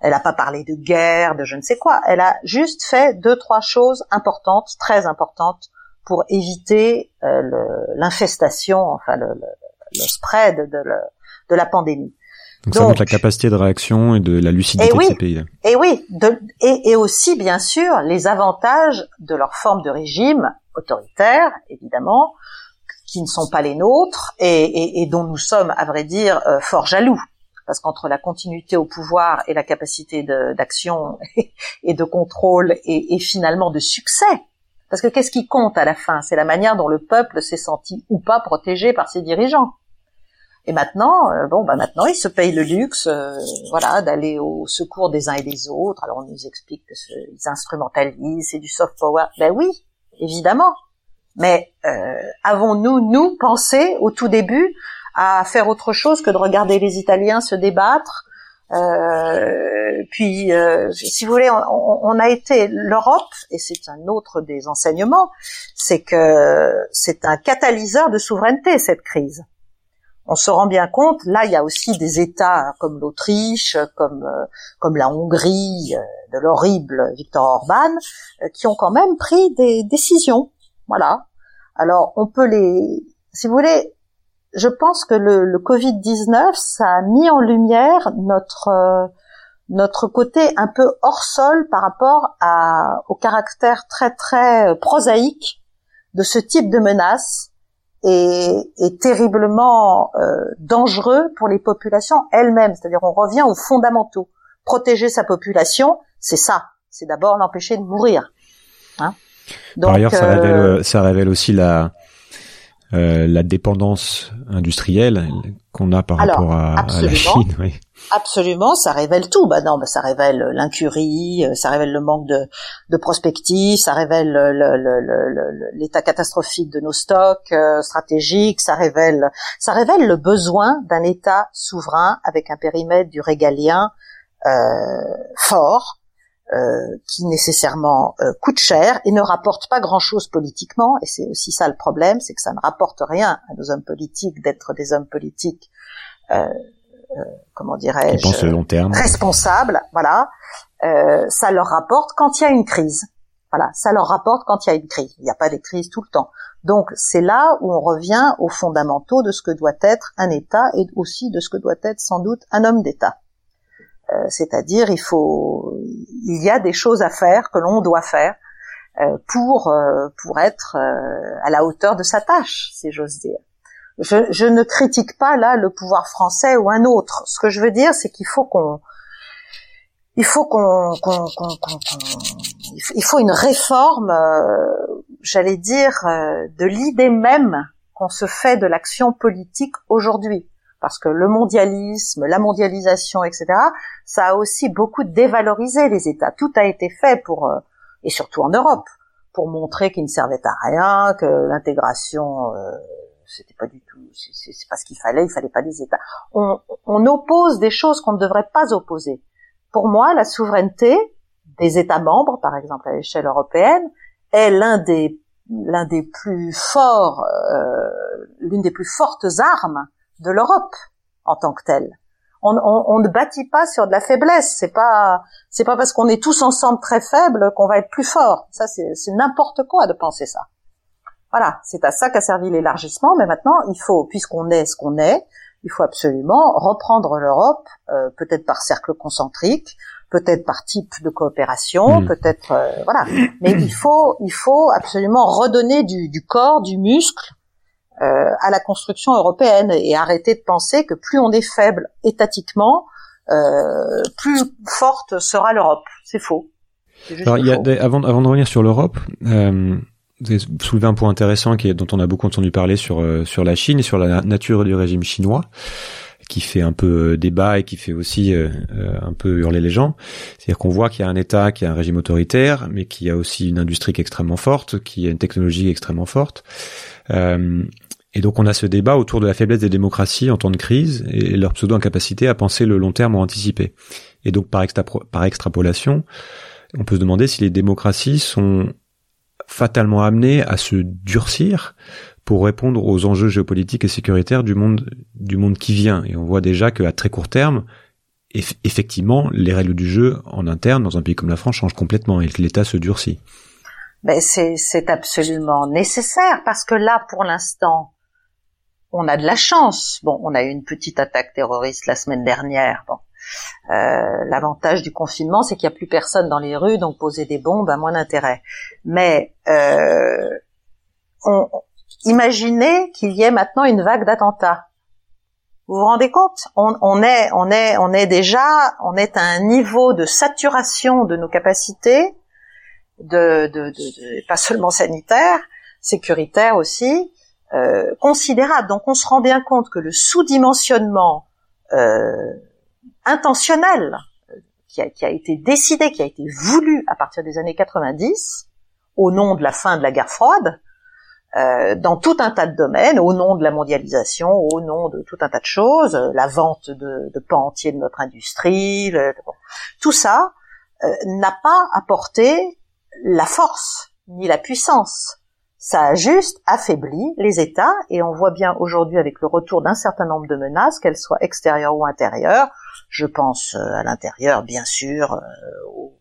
Elle n'a pas parlé de guerre, de je ne sais quoi. Elle a juste fait deux, trois choses importantes, très importantes, pour éviter euh, l'infestation, enfin le, spread de, de la pandémie.
Donc, ça montre la capacité de réaction et de la lucidité
de
ces pays.
Et oui, et, et, aussi bien sûr les avantages de leur forme de régime autoritaire, évidemment, qui ne sont pas les nôtres et, et dont nous sommes, à vrai dire, euh, fort jaloux. Parce qu'entre la continuité au pouvoir et la capacité d'action et de contrôle et finalement de succès, parce que qu'est-ce qui compte à la fin? C'est la manière dont le peuple s'est senti ou pas protégé par ses dirigeants. Et maintenant, euh, bon, bah maintenant, ils se payent le luxe, euh, voilà, d'aller au secours des uns et des autres. Alors, on nous explique qu'ils instrumentalisent, c'est du soft power. Ben oui, évidemment. Mais euh, avons-nous, nous, pensé au tout début à faire autre chose que de regarder les Italiens se débattre puis, si vous voulez, on, on a été l'Europe, et c'est un autre des enseignements, c'est que c'est un catalyseur de souveraineté cette crise on se rend bien compte, là il y a aussi des États comme l'Autriche, comme euh, comme la Hongrie, euh, de l'horrible Viktor Orban, euh, qui ont quand même pris des décisions. Voilà. Alors on peut les, si vous voulez, je pense que le, le Covid-19 ça a mis en lumière notre notre côté un peu hors sol par rapport au caractère très très prosaïque de ce type de menace est, est terriblement euh, dangereux pour les populations elles-mêmes. C'est-à-dire on revient aux fondamentaux. Protéger sa population, c'est ça. C'est d'abord l'empêcher de mourir. Hein
Donc, Par ailleurs, ça, révèle, euh, ça révèle aussi la, euh, la dépendance industrielle qu'on a par rapport à, à, la Chine. Oui.
Absolument, ça révèle tout. Bah non, bah ça révèle l'incurie, euh, ça révèle le manque de, de prospective, ça révèle l'état catastrophique de nos stocks euh, stratégiques, ça révèle, ça révèle le besoin d'un État souverain avec un périmètre du régalien euh, fort, euh, qui nécessairement euh, coûte cher et ne rapporte pas grand-chose politiquement. Et c'est aussi ça le problème, c'est que ça ne rapporte rien à nos hommes politiques d'être des hommes politiques euh, euh, comment dirais-je,
long terme.
responsables, voilà. Euh, ça leur rapporte quand il y a une crise. Voilà, ça leur rapporte quand il y a une crise. Il n'y a pas des crises tout le temps. Donc c'est là où on revient aux fondamentaux de ce que doit être un État et aussi de ce que doit être sans doute un homme d'État. Euh, c'est-à-dire il faut, il y a des choses à faire que l'on doit faire euh, pour euh, pour être à la hauteur de sa tâche, si j'ose dire je, ne critique pas là le pouvoir français ou un autre. Ce que je veux dire, c'est qu'il faut qu'on il faut qu'on, il faut une réforme, j'allais dire, de l'idée même qu'on se fait de l'action politique aujourd'hui. Parce que le mondialisme, la mondialisation, etc., ça a aussi beaucoup dévalorisé les États. Tout a été fait pour, euh, et surtout en Europe, pour montrer qu'ils ne servaient à rien, que l'intégration euh, c'était pas du tout, c'est pas ce qu'il fallait, il fallait pas des États. On, oppose des choses qu'on ne devrait pas opposer. Pour moi, la souveraineté des États membres, par exemple à l'échelle européenne, est l'un des l'un des plus forts, euh, l'une des plus fortes armes de l'Europe en tant que telle. On, on, on, ne bâtit pas sur de la faiblesse. C'est pas c'est pas parce qu'on est tous ensemble très faibles qu'on va être plus fort. Ça c'est n'importe quoi de penser ça. Voilà, c'est à ça qu'a servi l'élargissement. Mais maintenant, il faut, puisqu'on est ce qu'on est, il faut absolument reprendre l'Europe, euh, peut-être par cercle concentrique, peut-être par type de coopération, hmm. peut-être euh, voilà. Mais il faut, il faut absolument redonner du, du corps, du muscle euh, à la construction européenne et arrêter de penser que plus on est faible étatiquement, euh, plus forte sera l'Europe. C'est faux.
Alors, il y a, avant, avant de revenir sur l'Europe, euh, vous avez soulevé un point intéressant qui est, dont on a beaucoup entendu parler sur euh, sur la Chine et sur la nature du régime chinois qui fait un peu euh, débat et qui fait aussi euh, un peu hurler les gens. C'est-à-dire qu'on voit qu'il y a un État qui a un régime autoritaire, mais qui a aussi une industrie qui est extrêmement forte, qui a une technologie extrêmement forte. Euh, et donc on a ce débat autour de la faiblesse des démocraties en temps de crise et leur pseudo-incapacité à penser le long terme ou anticiper. Et donc par, extrapolation, on peut se demander si les démocraties sont fatalement amené à se durcir pour répondre aux enjeux géopolitiques et sécuritaires du monde du monde qui vient. Et on voit déjà qu'à très court terme, effectivement, les règles du jeu en interne dans un pays comme la France changent complètement et que l'État se durcit.
Ben c'est absolument nécessaire parce que là, pour l'instant, on a de la chance. Bon, on a eu une petite attaque terroriste la semaine dernière. Bon, euh, l'avantage du confinement, c'est qu'il n'y a plus personne dans les rues, donc poser des bombes a moins d'intérêt. Mais euh, on, imaginez qu'il y ait maintenant une vague d'attentats. Vous vous rendez compte? On, est, on est, on est déjà, on est à un niveau de saturation de nos capacités, de, pas seulement sanitaire, sécuritaire aussi, euh, considérable. Donc on se rend bien compte que le sous-dimensionnement euh, intentionnel qui a, qui a, été décidé, qui a été voulu à partir des années 90, au nom de la fin de la guerre froide, euh, dans tout un tas de domaines, au nom de la mondialisation, au nom de tout un tas de choses, euh, la vente de, de pans entiers de notre industrie, tout ça euh, n'a pas apporté la force ni la puissance ça a juste affaibli les États et on voit bien aujourd'hui avec le retour d'un certain nombre de menaces, qu'elles soient extérieures ou intérieures. Je pense euh, à l'intérieur, bien sûr, euh, au,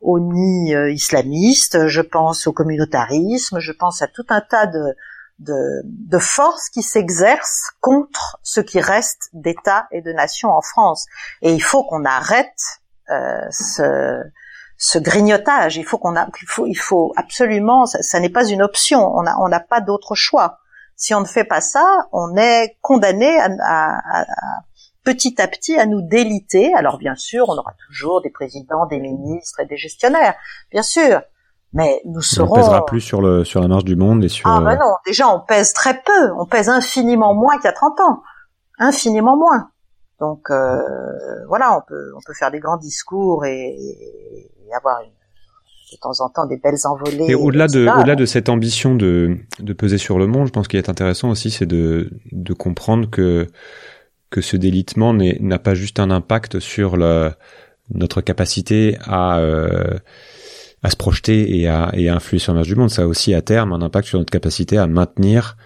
au nid euh, islamiste, je pense au communautarisme, je pense à tout un tas de, forces qui s'exercent contre ce qui reste d'États et de nations en France. Et il faut qu'on arrête ce, ce grignotage. Il faut qu'on a, il faut, il faut absolument, ça, n'est pas une option. On a, on n'a pas d'autre choix. Si on ne fait pas ça, on est condamné à, petit à petit à nous déliter. Alors bien sûr, on aura toujours des présidents, des ministres et des gestionnaires, bien sûr. Mais nous serons.
On pèsera plus sur le sur la marge du monde et sur.
Ah ben non, déjà on pèse très peu. On pèse infiniment moins qu'il y a 30 ans, infiniment moins. Donc euh, voilà, on peut on peut faire des grands discours et, avoir de temps en temps des belles envolées.
Et au-delà de, au-delà de cette ambition de, de peser sur le monde, je pense qu'il est intéressant aussi, c'est de, de comprendre que, que ce délitement n'a pas juste un impact sur notre capacité à, euh, à se projeter et à, et à influer sur le du monde. Ça a aussi à terme un impact sur notre capacité à maintenir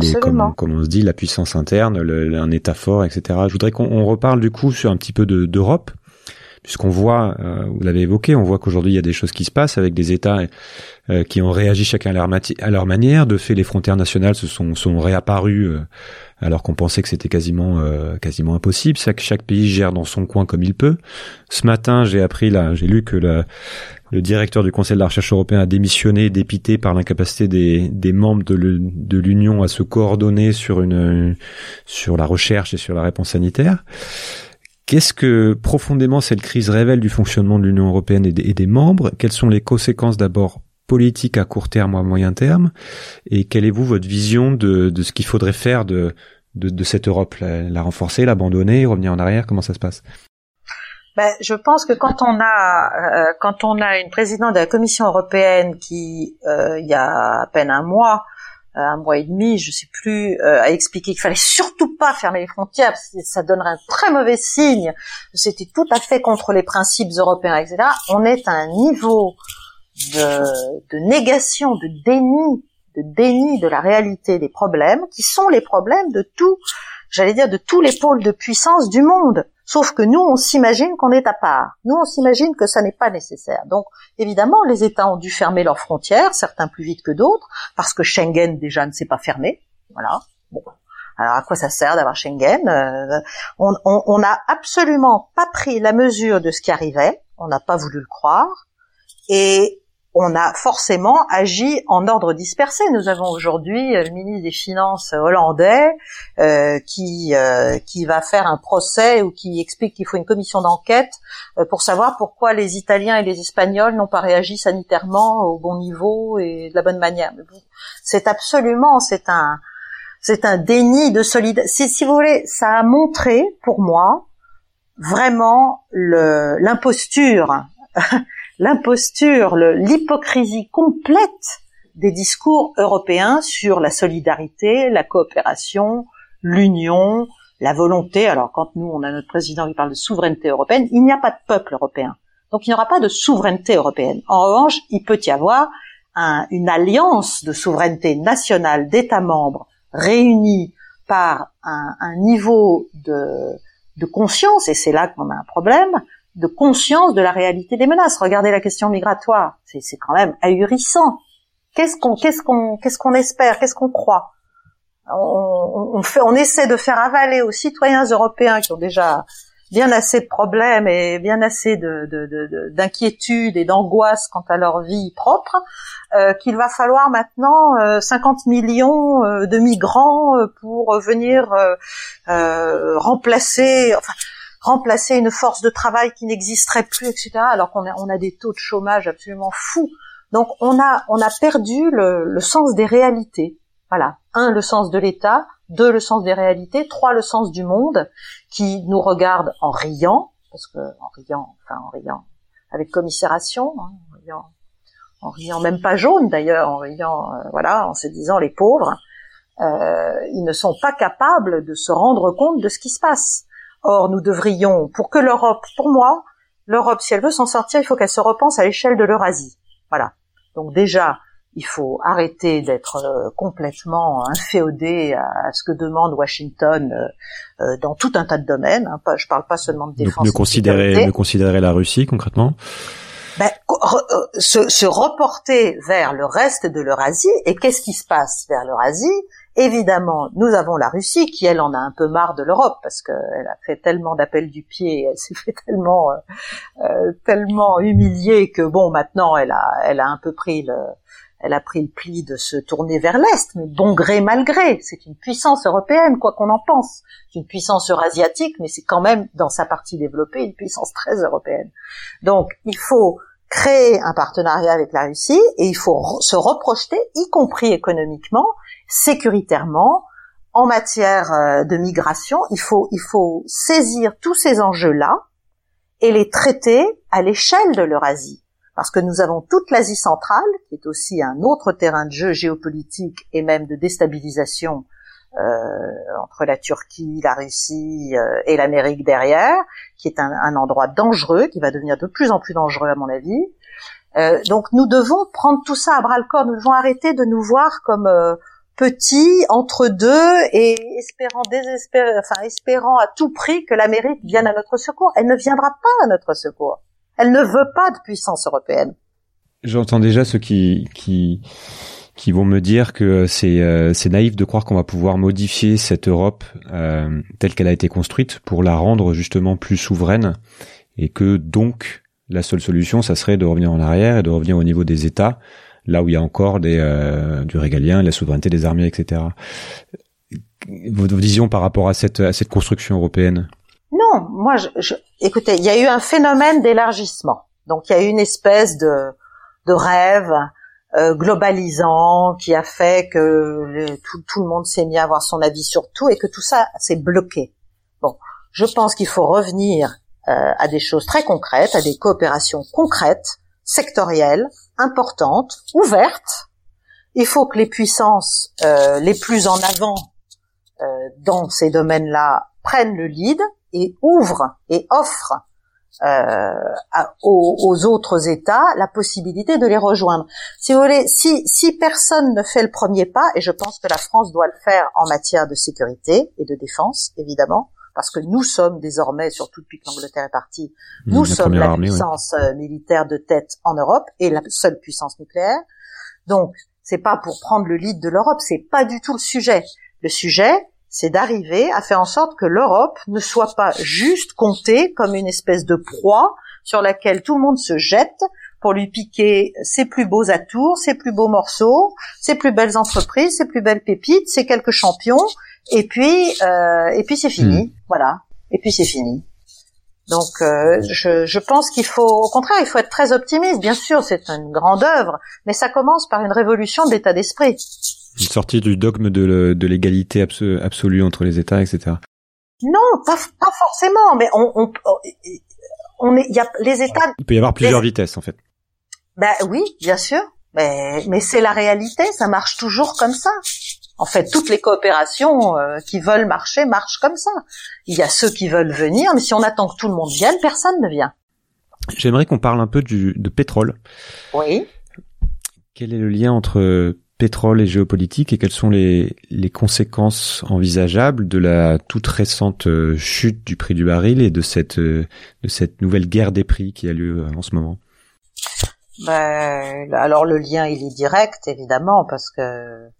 les, comme, comme, on se dit, la puissance interne, le, un état fort, etc. Je voudrais qu'on reparle du coup sur un petit peu d'Europe puisqu'on voit, euh, vous l'avez évoqué, on voit qu'aujourd'hui il y a des choses qui se passent avec des États euh, qui ont réagi chacun à leur, à leur, manière. De fait, les frontières nationales se sont, sont réapparues euh, alors qu'on pensait que c'était quasiment quasiment impossible. Chaque, chaque pays gère dans son coin comme il peut. Ce matin, j'ai appris là, j'ai lu que le directeur du Conseil de la recherche européen a démissionné, dépité par l'incapacité des, des membres de l'Union à se coordonner sur une sur la recherche et sur la réponse sanitaire. Qu'est-ce que profondément cette crise révèle du fonctionnement de l'Union européenne et des, membres? Quelles sont les conséquences d'abord politiques à court terme ou à moyen terme? Et quelle est vous votre vision de, ce qu'il faudrait faire de, de, de cette Europe? La, la renforcer, l'abandonner, revenir en arrière? Comment ça se passe?
Ben, je pense que quand on a euh, quand on a une présidente de la Commission européenne qui euh, il y a à peine un mois un mois et demi, je sais plus, euh, a expliqué qu'il fallait surtout pas fermer les frontières, parce que ça donnerait un très mauvais signe. C'était tout à fait contre les principes européens, etc. On est à un niveau de, de négation, de déni, de déni de la réalité des problèmes, qui sont les problèmes de tout, j'allais dire, de tous les pôles de puissance du monde. Sauf que nous, on s'imagine qu'on est à part. Nous, on s'imagine que ça n'est pas nécessaire. Donc, évidemment, les États ont dû fermer leurs frontières, certains plus vite que d'autres, parce que Schengen déjà ne s'est pas fermé. Voilà. Bon. Alors, à quoi ça sert d'avoir Schengen euh, On n'a absolument pas pris la mesure de ce qui arrivait. On n'a pas voulu le croire. Et on a forcément agi en ordre dispersé. Nous avons aujourd'hui euh, le ministre des Finances hollandais euh, qui euh, qui va faire un procès ou qui explique qu'il faut une commission d'enquête euh, pour savoir pourquoi les Italiens et les Espagnols n'ont pas réagi sanitairement au bon niveau et de la bonne manière. C'est absolument, c'est un c'est un déni de solidarité. Si, si vous voulez, ça a montré pour moi vraiment l'imposture l'imposture, l'hypocrisie complète des discours européens sur la solidarité, la coopération, l'union, la volonté. Alors quand nous, on a notre président qui parle de souveraineté européenne, il n'y a pas de peuple européen. Donc il n'y aura pas de souveraineté européenne. En revanche, il peut y avoir une alliance de souveraineté nationale d'États membres réunis par un, niveau de conscience, et c'est là qu'on a un problème, de conscience de la réalité des menaces. Regardez la question migratoire, c'est quand même ahurissant. Qu'est-ce qu'on qu'est-ce qu'on qu'est-ce qu'on espère, qu'est-ce qu'on croit? On, on, fait, on essaie de faire avaler aux citoyens européens qui ont déjà bien assez de problèmes et bien assez de, d'inquiétudes et d'angoisses quant à leur vie propre, euh, qu'il va falloir maintenant 50 euh, millions euh, de migrants pour venir remplacer. Enfin, remplacer une force de travail qui n'existerait plus, etc. Alors qu'on a, on a des taux de chômage absolument fous. Donc on a, on a perdu le, le sens des réalités. Voilà. Un, le sens de l'État. Deux, le sens des réalités. Trois, le sens du monde qui nous regarde en riant, parce que en riant, enfin en riant avec commisération, hein, en riant, en riant même pas jaune d'ailleurs, en riant, euh, voilà, en se disant les pauvres, euh, ils ne sont pas capables de se rendre compte de ce qui se passe. Or, nous devrions, pour que l'Europe, pour moi, l'Europe, si elle veut s'en sortir, il faut qu'elle se repense à l'échelle de l'Eurasie. Voilà. Donc déjà, il faut arrêter d'être euh, complètement inféodé à, ce que demande Washington euh, euh, dans tout un tas de domaines. Hein. Je parle pas seulement de défense.
Donc, de considérer, de considérer la Russie concrètement?
Ben, se, se reporter vers le reste de l'Eurasie. Et qu'est-ce qui se passe vers l'Eurasie? Évidemment, nous avons la Russie qui, elle, en a un peu marre de l'Europe parce qu'elle a fait tellement d'appels du pied, elle s'est fait tellement, euh, euh, tellement humiliée que bon, maintenant, elle a, elle a un peu pris le, elle a pris le pli de se tourner vers l'Est, mais bon gré mal gré. C'est une puissance européenne, quoi qu'on en pense. C'est une puissance eurasiatique, mais c'est quand même, dans sa partie développée, une puissance très européenne. Donc, il faut créer un partenariat avec la Russie et il faut se reprojeter, y compris économiquement, sécuritairement, en matière euh, de migration. Il faut, il faut saisir tous ces enjeux-là et les traiter à l'échelle de l'Eurasie. Parce que nous avons toute l'Asie centrale, qui est aussi un autre terrain de jeu géopolitique et même de déstabilisation euh, entre la Turquie, la Russie euh, et l'Amérique derrière, qui est un, un, endroit dangereux, qui va devenir de plus en plus dangereux à mon avis. Euh, donc nous devons prendre tout ça à bras le corps. Nous devons arrêter de nous voir comme petits entre deux et espérant désespéré, enfin espérant à tout prix que l'Amérique vienne à notre secours. Elle ne viendra pas à notre secours. Elle ne veut pas de puissance européenne.
J'entends déjà ceux qui qui qui vont me dire que c'est euh, naïf de croire qu'on va pouvoir modifier cette Europe euh, telle qu'elle a été construite pour la rendre justement plus souveraine et que donc la seule solution ça serait de revenir en arrière et de revenir au niveau des États là où il y a encore des euh, du régalien, la souveraineté des armées, etc. Votre vision par rapport à cette à cette construction européenne?
Non, moi, je, je, écoutez, il y a eu un phénomène d'élargissement. Donc il y a eu une espèce de de rêve euh, globalisant qui a fait que tout, tout, le monde s'est mis à avoir son avis sur tout et que tout ça s'est bloqué. Bon, je pense qu'il faut revenir euh, à des choses très concrètes, à des coopérations concrètes, sectorielles, importantes, ouvertes. Il faut que les puissances euh, les plus en avant euh, dans ces domaines-là prennent le lead et ouvrent et offrent euh, aux, autres États la possibilité de les rejoindre. Si vous voulez, si, si personne ne fait le premier pas, et je pense que la France doit le faire en matière de sécurité et de défense, évidemment, parce que nous sommes désormais, surtout depuis que l'Angleterre est partie, mmh, nous sommes la puissance euh, militaire de tête en Europe et la seule puissance nucléaire. Donc, c'est pas pour prendre le lead de l'Europe, c'est pas du tout le sujet. Le sujet, c'est d'arriver à faire en sorte que l'Europe ne soit pas juste comptée comme une espèce de proie sur laquelle tout le monde se jette pour lui piquer ses plus beaux atours, ses plus beaux morceaux, ses plus belles entreprises, ses plus belles pépites, ses quelques champions, et puis euh, et puis c'est fini, hmm. voilà, et puis c'est fini. Donc euh, je, je pense qu'il faut, au contraire, il faut être très optimiste. Bien sûr, c'est une grande œuvre, mais ça commence par une révolution d'état d'esprit.
Une sortie du dogme de, de l'égalité absolue entre les États, etc.
Non, pas, pas forcément, mais on, on, on est, il y a les États.
Il peut y avoir plusieurs vitesses, en fait.
Ben oui, bien sûr, mais, mais c'est la réalité, ça marche toujours comme ça. En fait, toutes les coopérations euh, qui veulent marcher marchent comme ça. Il y a ceux qui veulent venir, mais si on attend que tout le monde vienne, personne ne vient.
J'aimerais qu'on parle un peu du, de pétrole.
Oui.
Quel est le lien entre pétrole et géopolitique et quelles sont les, les conséquences envisageables de la toute récente euh, chute du prix du baril et de cette, euh, de cette nouvelle guerre des prix qui a lieu en ce moment?
Ben, Alors le lien il est direct évidemment parce que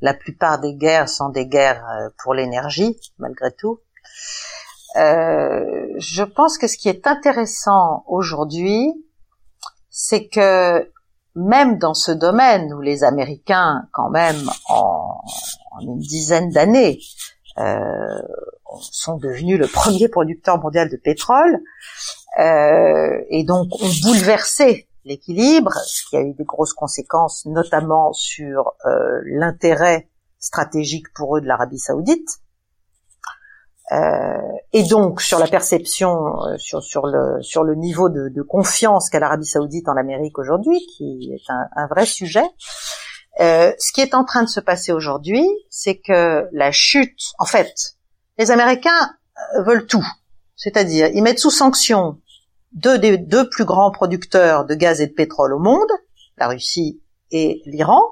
la plupart des guerres sont des guerres euh, pour l'énergie, malgré tout. Euh, je pense que ce qui est intéressant aujourd'hui, c'est que même dans ce domaine où les Américains, quand même, en, une dizaine d'années, euh, sont devenus le premier producteur mondial de pétrole, et donc ont bouleversé l'équilibre, ce qui a eu des grosses conséquences, notamment sur euh, l'intérêt stratégique pour eux de l'Arabie saoudite, euh, et donc sur la perception, euh, sur, sur, le, sur le niveau de, de confiance qu'a l'Arabie saoudite en Amérique aujourd'hui, qui est un, un vrai sujet. Euh, ce qui est en train de se passer aujourd'hui, c'est que la chute, en fait, les Américains euh, veulent tout, c'est-à-dire ils mettent sous sanction deux des deux plus grands producteurs de gaz et de pétrole au monde, la Russie et l'Iran.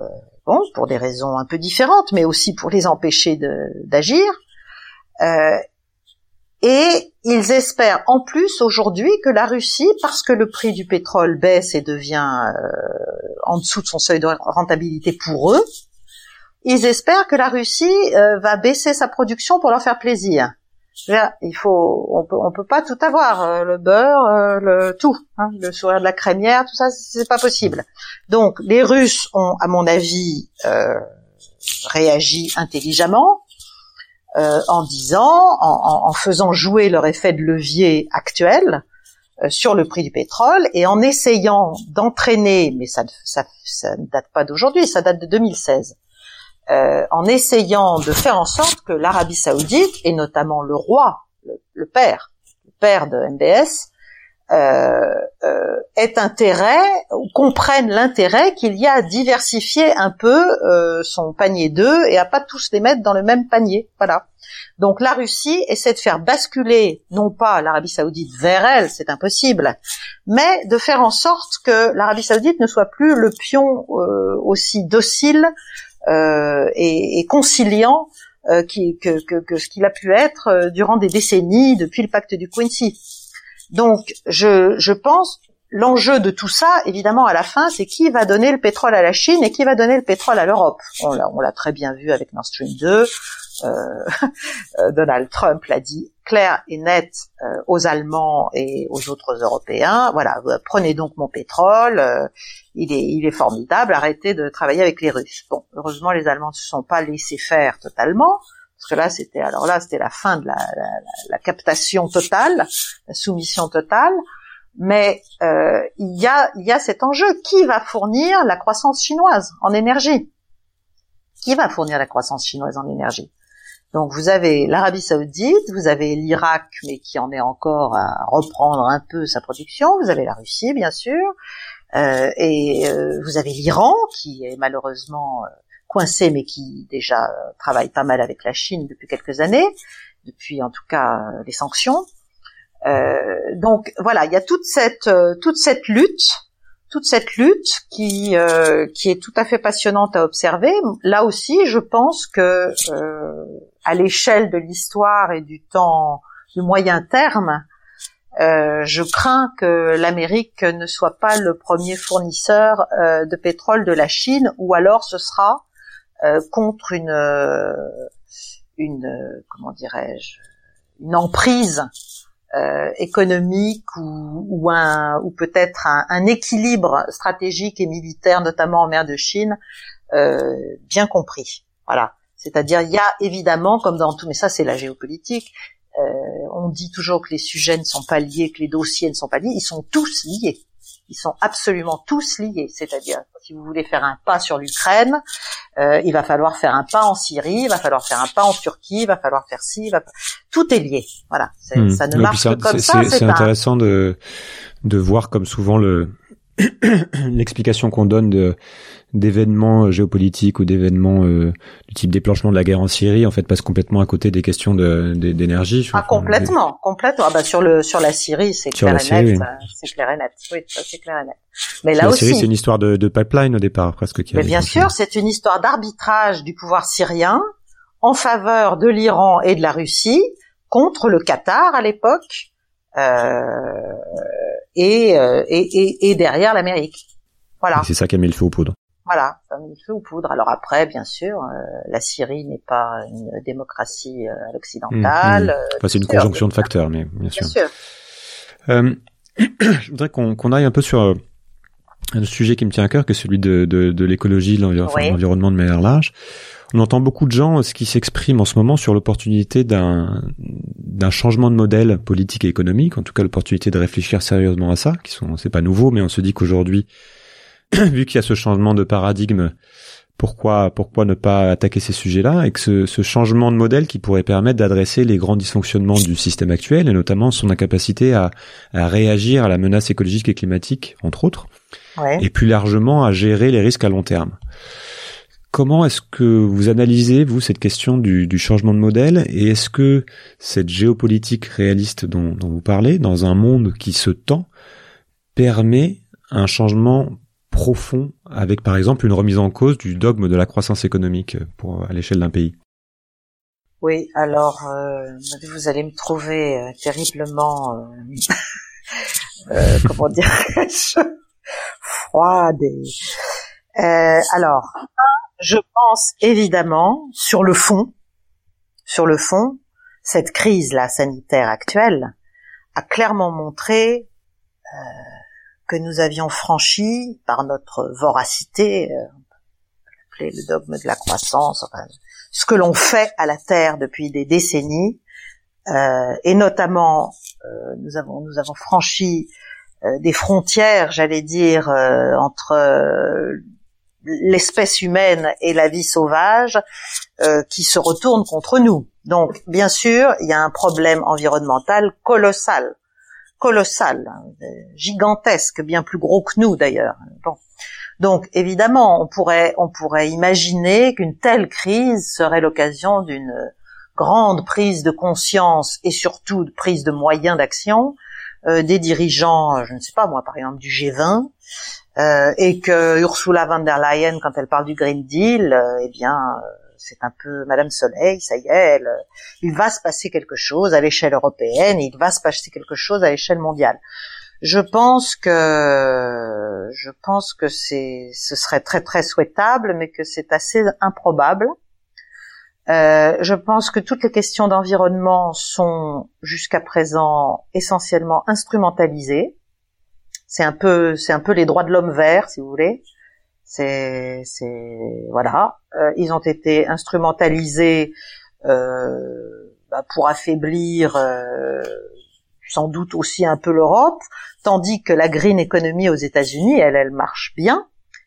Euh, bon, pour des raisons un peu différentes, mais aussi pour les empêcher d'agir. Euh, et ils espèrent en plus aujourd'hui que la Russie, parce que le prix du pétrole baisse et devient euh, en dessous de son seuil de rentabilité pour eux, ils espèrent que la Russie euh, va baisser sa production pour leur faire plaisir il faut, on peut, on peut pas tout avoir, euh, le beurre, euh, le tout, hein, le sourire de la crémière, tout ça, c'est pas possible. Donc, les Russes ont, à mon avis, euh, réagi intelligemment euh, en disant, en, en, faisant jouer leur effet de levier actuel sur le prix du pétrole et en essayant d'entraîner, mais ça, ça, ça ne date pas d'aujourd'hui, ça date de 2016 euh, en essayant de faire en sorte que l'Arabie saoudite, et notamment le roi, le, père, le père de MBS, euh, euh, ait intérêt ou comprenne l'intérêt qu'il y a à diversifier un peu euh, son panier d'œufs et à pas tous les mettre dans le même panier. Voilà. Donc la Russie essaie de faire basculer non pas l'Arabie saoudite vers elle, c'est impossible, mais de faire en sorte que l'Arabie saoudite ne soit plus le pion euh, aussi docile et, et, conciliant euh, qui, que, que, que, ce qu'il a pu être euh, durant des décennies depuis le pacte du Quincy. Donc, je, je pense l'enjeu de tout ça, évidemment, à la fin, c'est qui va donner le pétrole à la Chine et qui va donner le pétrole à l'Europe. On l'a très bien vu avec Nord Stream 2. Euh, Donald Trump l'a dit clair et net euh, aux Allemands et aux autres Européens. Voilà, prenez donc mon pétrole, euh, il est, il est formidable. Arrêtez de travailler avec les Russes. Bon, heureusement, les Allemands ne se sont pas laissés faire totalement. Parce que là, c'était alors là, c'était la fin de la, la, la captation totale, la soumission totale. Mais euh, il y a il y a cet enjeu qui va fournir la croissance chinoise en énergie? Qui va fournir la croissance chinoise en énergie? Donc vous avez l'Arabie Saoudite, vous avez l'Irak, mais qui en est encore à reprendre un peu sa production, vous avez la Russie bien sûr, euh, et euh, vous avez l'Iran qui est malheureusement euh, coincé, mais qui déjà travaille pas mal avec la Chine depuis quelques années, depuis en tout cas les sanctions. donc voilà, il y a toute cette toute cette lutte toute cette lutte qui euh, qui est tout à fait passionnante à observer. Là aussi, je pense que euh, à l'échelle de l'histoire et du temps du moyen terme, euh, je crains que l'Amérique ne soit pas le premier fournisseur de pétrole de la Chine, ou alors ce sera contre une une comment dirais-je une emprise euh, économique ou, un, ou peut-être un, équilibre stratégique et militaire, notamment en mer de Chine, euh, bien compris. Voilà. C'est-à-dire, il y a évidemment, comme dans tout, mais ça c'est la géopolitique, euh, on dit toujours que les sujets ne sont pas liés, que les dossiers ne sont pas liés, ils sont tous liés ils sont absolument tous liés. C'est-à-dire, si vous voulez faire un pas sur l'Ukraine, euh, il va falloir faire un pas en Syrie, il va falloir faire un pas en Turquie, il va falloir faire ci, va... tout est lié. Voilà, hmm. ça ne marche que comme ça.
C'est intéressant de de voir comme souvent le l'explication qu'on donne de d'événements euh, géopolitiques ou d'événements euh, du type déclenchement de la guerre en Syrie en fait passe complètement à côté des questions d'énergie.
ah complètement, complètement. Ah bah sur le sur la Syrie c'est clair, et net, c'est clair et net. Oui, ça c'est clair et net.
Mais là la aussi, Syrie c'est une histoire de, de, pipeline au départ presque.
Qui Mais bien sûr, c'est une histoire d'arbitrage du pouvoir syrien en faveur de l'Iran et de la Russie contre le Qatar à l'époque euh, et, euh, et, et, et derrière l'Amérique. Voilà.
C'est ça qui a mis le feu aux poudres.
Voilà, ça mis le feu aux poudres. Alors après, bien sûr, euh, la Syrie n'est pas une démocratie euh, occidentale. Mmh,
mmh. Enfin, c'est une conjonction de facteurs, mais bien, sûr. sûr. Euh, je voudrais qu'on aille un peu sur un sujet qui me tient à cœur, que celui de, de, de l'écologie, l'environnement de manière large. On entend beaucoup de gens ce qui s'expriment en ce moment sur l'opportunité d'un d'un changement de modèle politique et économique, en tout cas l'opportunité de réfléchir sérieusement à ça, qui sont c'est pas nouveau, mais on se dit qu'aujourd'hui vu qu'il y a ce changement de paradigme, pourquoi pourquoi ne pas attaquer ces sujets-là et que ce, ce, changement de modèle qui pourrait permettre d'adresser les grands dysfonctionnements du système actuel et notamment son incapacité à, à réagir à la menace écologique et climatique entre autres ouais. et plus largement à gérer les risques à long terme. Comment est-ce que vous analysez, vous, cette question du, changement de modèle et est-ce que cette géopolitique réaliste dont, vous parlez, dans un monde qui se tend, permet un changement profond avec par exemple une remise en cause du dogme de la croissance économique pour à l'échelle d'un pays?
Oui, alors euh, vous allez me trouver euh, terriblement euh, comment dire froide. Et... alors, je pense évidemment sur le fond, sur le fond, cette crise là sanitaire actuelle a clairement montré que nous avions franchi par notre voracité, euh, on le dogme de la croissance, ce que l'on fait à la Terre depuis des décennies, euh, et notamment euh, nous avons franchi euh, des frontières, j'allais dire, euh, entre l'espèce humaine et la vie sauvage, qui se retournent contre nous. Donc, bien sûr, il y a un problème environnemental colossal colossal, hein, gigantesque, bien plus gros que nous d'ailleurs. Bon. Donc évidemment, on pourrait on pourrait imaginer qu'une telle crise serait l'occasion d'une grande prise de conscience et surtout de prise de moyens d'action euh, des dirigeants, je ne sais pas moi par exemple du G20, euh, et que Ursula von der Leyen, quand elle parle du Green Deal, euh, eh bien c'est un peu Madame Soleil, ça y est, il va se passer quelque chose à l'échelle européenne, il va se passer quelque chose à l'échelle mondiale. Je pense que je pense que c'est ce serait très très souhaitable, mais que c'est assez improbable. Euh, je pense que toutes les questions d'environnement sont jusqu'à présent essentiellement instrumentalisées. C'est un peu c'est un peu les droits de l'homme vert, si vous voulez. C'est, c'est voilà. Euh, ils ont été instrumentalisés euh, bah, pour affaiblir euh, sans doute aussi un peu l'Europe, tandis que la green economy aux États-Unis, elle, elle marche bien,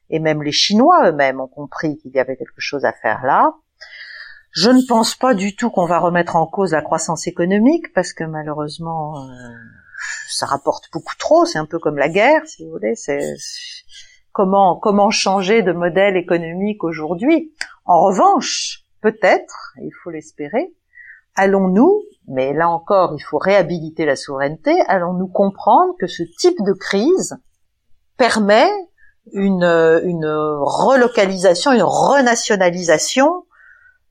et même les Chinois eux-mêmes ont compris qu'il y avait quelque chose à faire là. Je ne pense pas du tout qu'on va remettre en cause la croissance économique, parce que malheureusement, euh, ça rapporte beaucoup trop. C'est un peu comme la guerre, si vous voulez. C'est comment comment changer de modèle économique aujourd'hui? En revanche, peut-être, il faut l'espérer, allons-nous, mais là encore, il faut réhabiliter la souveraineté, allons-nous comprendre que ce type de crise permet une, une relocalisation, une renationalisation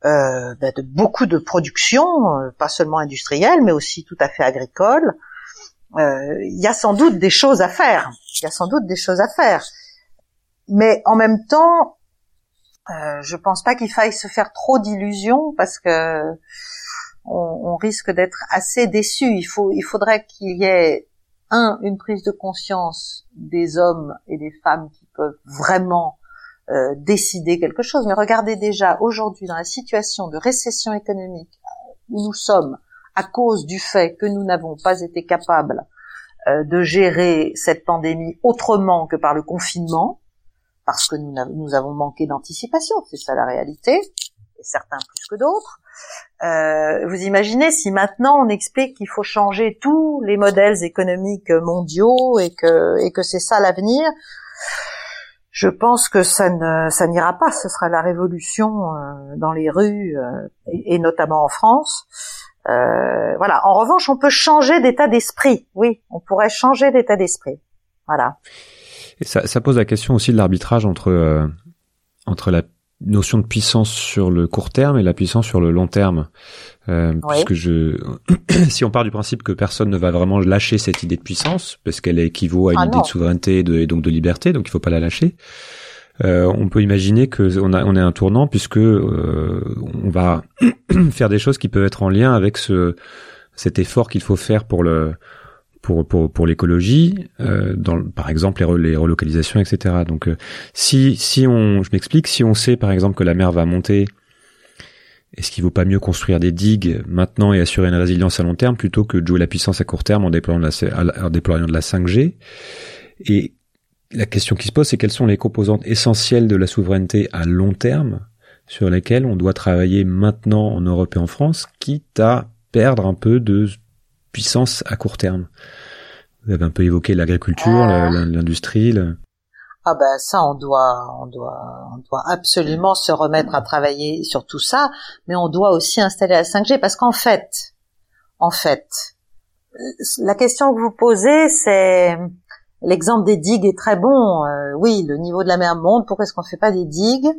euh, bah, de beaucoup de productions, euh, pas seulement industrielles, mais aussi tout à fait agricoles. Euh, il y a sans doute des choses à faire. Il y a sans doute des choses à faire. Mais en même temps, euh, je pense pas qu'il faille se faire trop d'illusions parce que on, risque d'être assez déçu. Il faut, il faudrait qu'il y ait un, une prise de conscience des hommes et des femmes qui peuvent vraiment euh, décider quelque chose. Mais regardez déjà aujourd'hui dans la situation de récession économique où nous sommes à cause du fait que nous n'avons pas été capables euh, de gérer cette pandémie autrement que par le confinement, parce que nous, nous avons manqué d'anticipation, c'est ça la réalité, et certains plus que d'autres. Euh, vous imaginez si maintenant on explique qu'il faut changer tous les modèles économiques mondiaux et que et que c'est ça l'avenir, je pense que ça ne ça n'ira pas. Ce sera la révolution euh, dans les rues euh, et, notamment en France. Euh, voilà. En revanche, on peut changer d'état d'esprit. Oui, on pourrait changer d'état d'esprit. Voilà.
Ça, ça, pose la question aussi de l'arbitrage entre entre la notion de puissance sur le court terme et la puissance sur le long terme. Euh, Puisque je, si on part du principe que personne ne va vraiment lâcher cette idée de puissance, parce qu'elle équivaut à une ah idée de souveraineté et, donc de liberté, donc il faut pas la lâcher. Euh, on peut imaginer que on a on est un tournant puisque euh, on va faire des choses qui peuvent être en lien avec ce cet effort qu'il faut faire pour le pour pour, pour l'écologie, euh, dans par exemple les, relocalisations, etc. Donc euh, si si on, je m'explique, si on sait par exemple que la mer va monter, est-ce qu'il vaut pas mieux construire des digues maintenant et assurer une résilience à long terme plutôt que de jouer la puissance à court terme en déployant de la, en déployant de la 5G Et la question qui se pose, c'est quelles sont les composantes essentielles de la souveraineté à long terme sur lesquelles on doit travailler maintenant en Europe et en France, quitte à perdre un peu de puissance à court terme. Vous avez un peu évoqué l'agriculture, ah. l'industrie.
Ah ben ça, on doit, on doit, on doit absolument se remettre à travailler sur tout ça, mais on doit aussi installer la 5G parce qu'en fait, en fait, la question que vous posez, c'est l'exemple des digues est très bon. Euh, oui, le niveau de la mer monte. Pourquoi est-ce qu'on fait pas des digues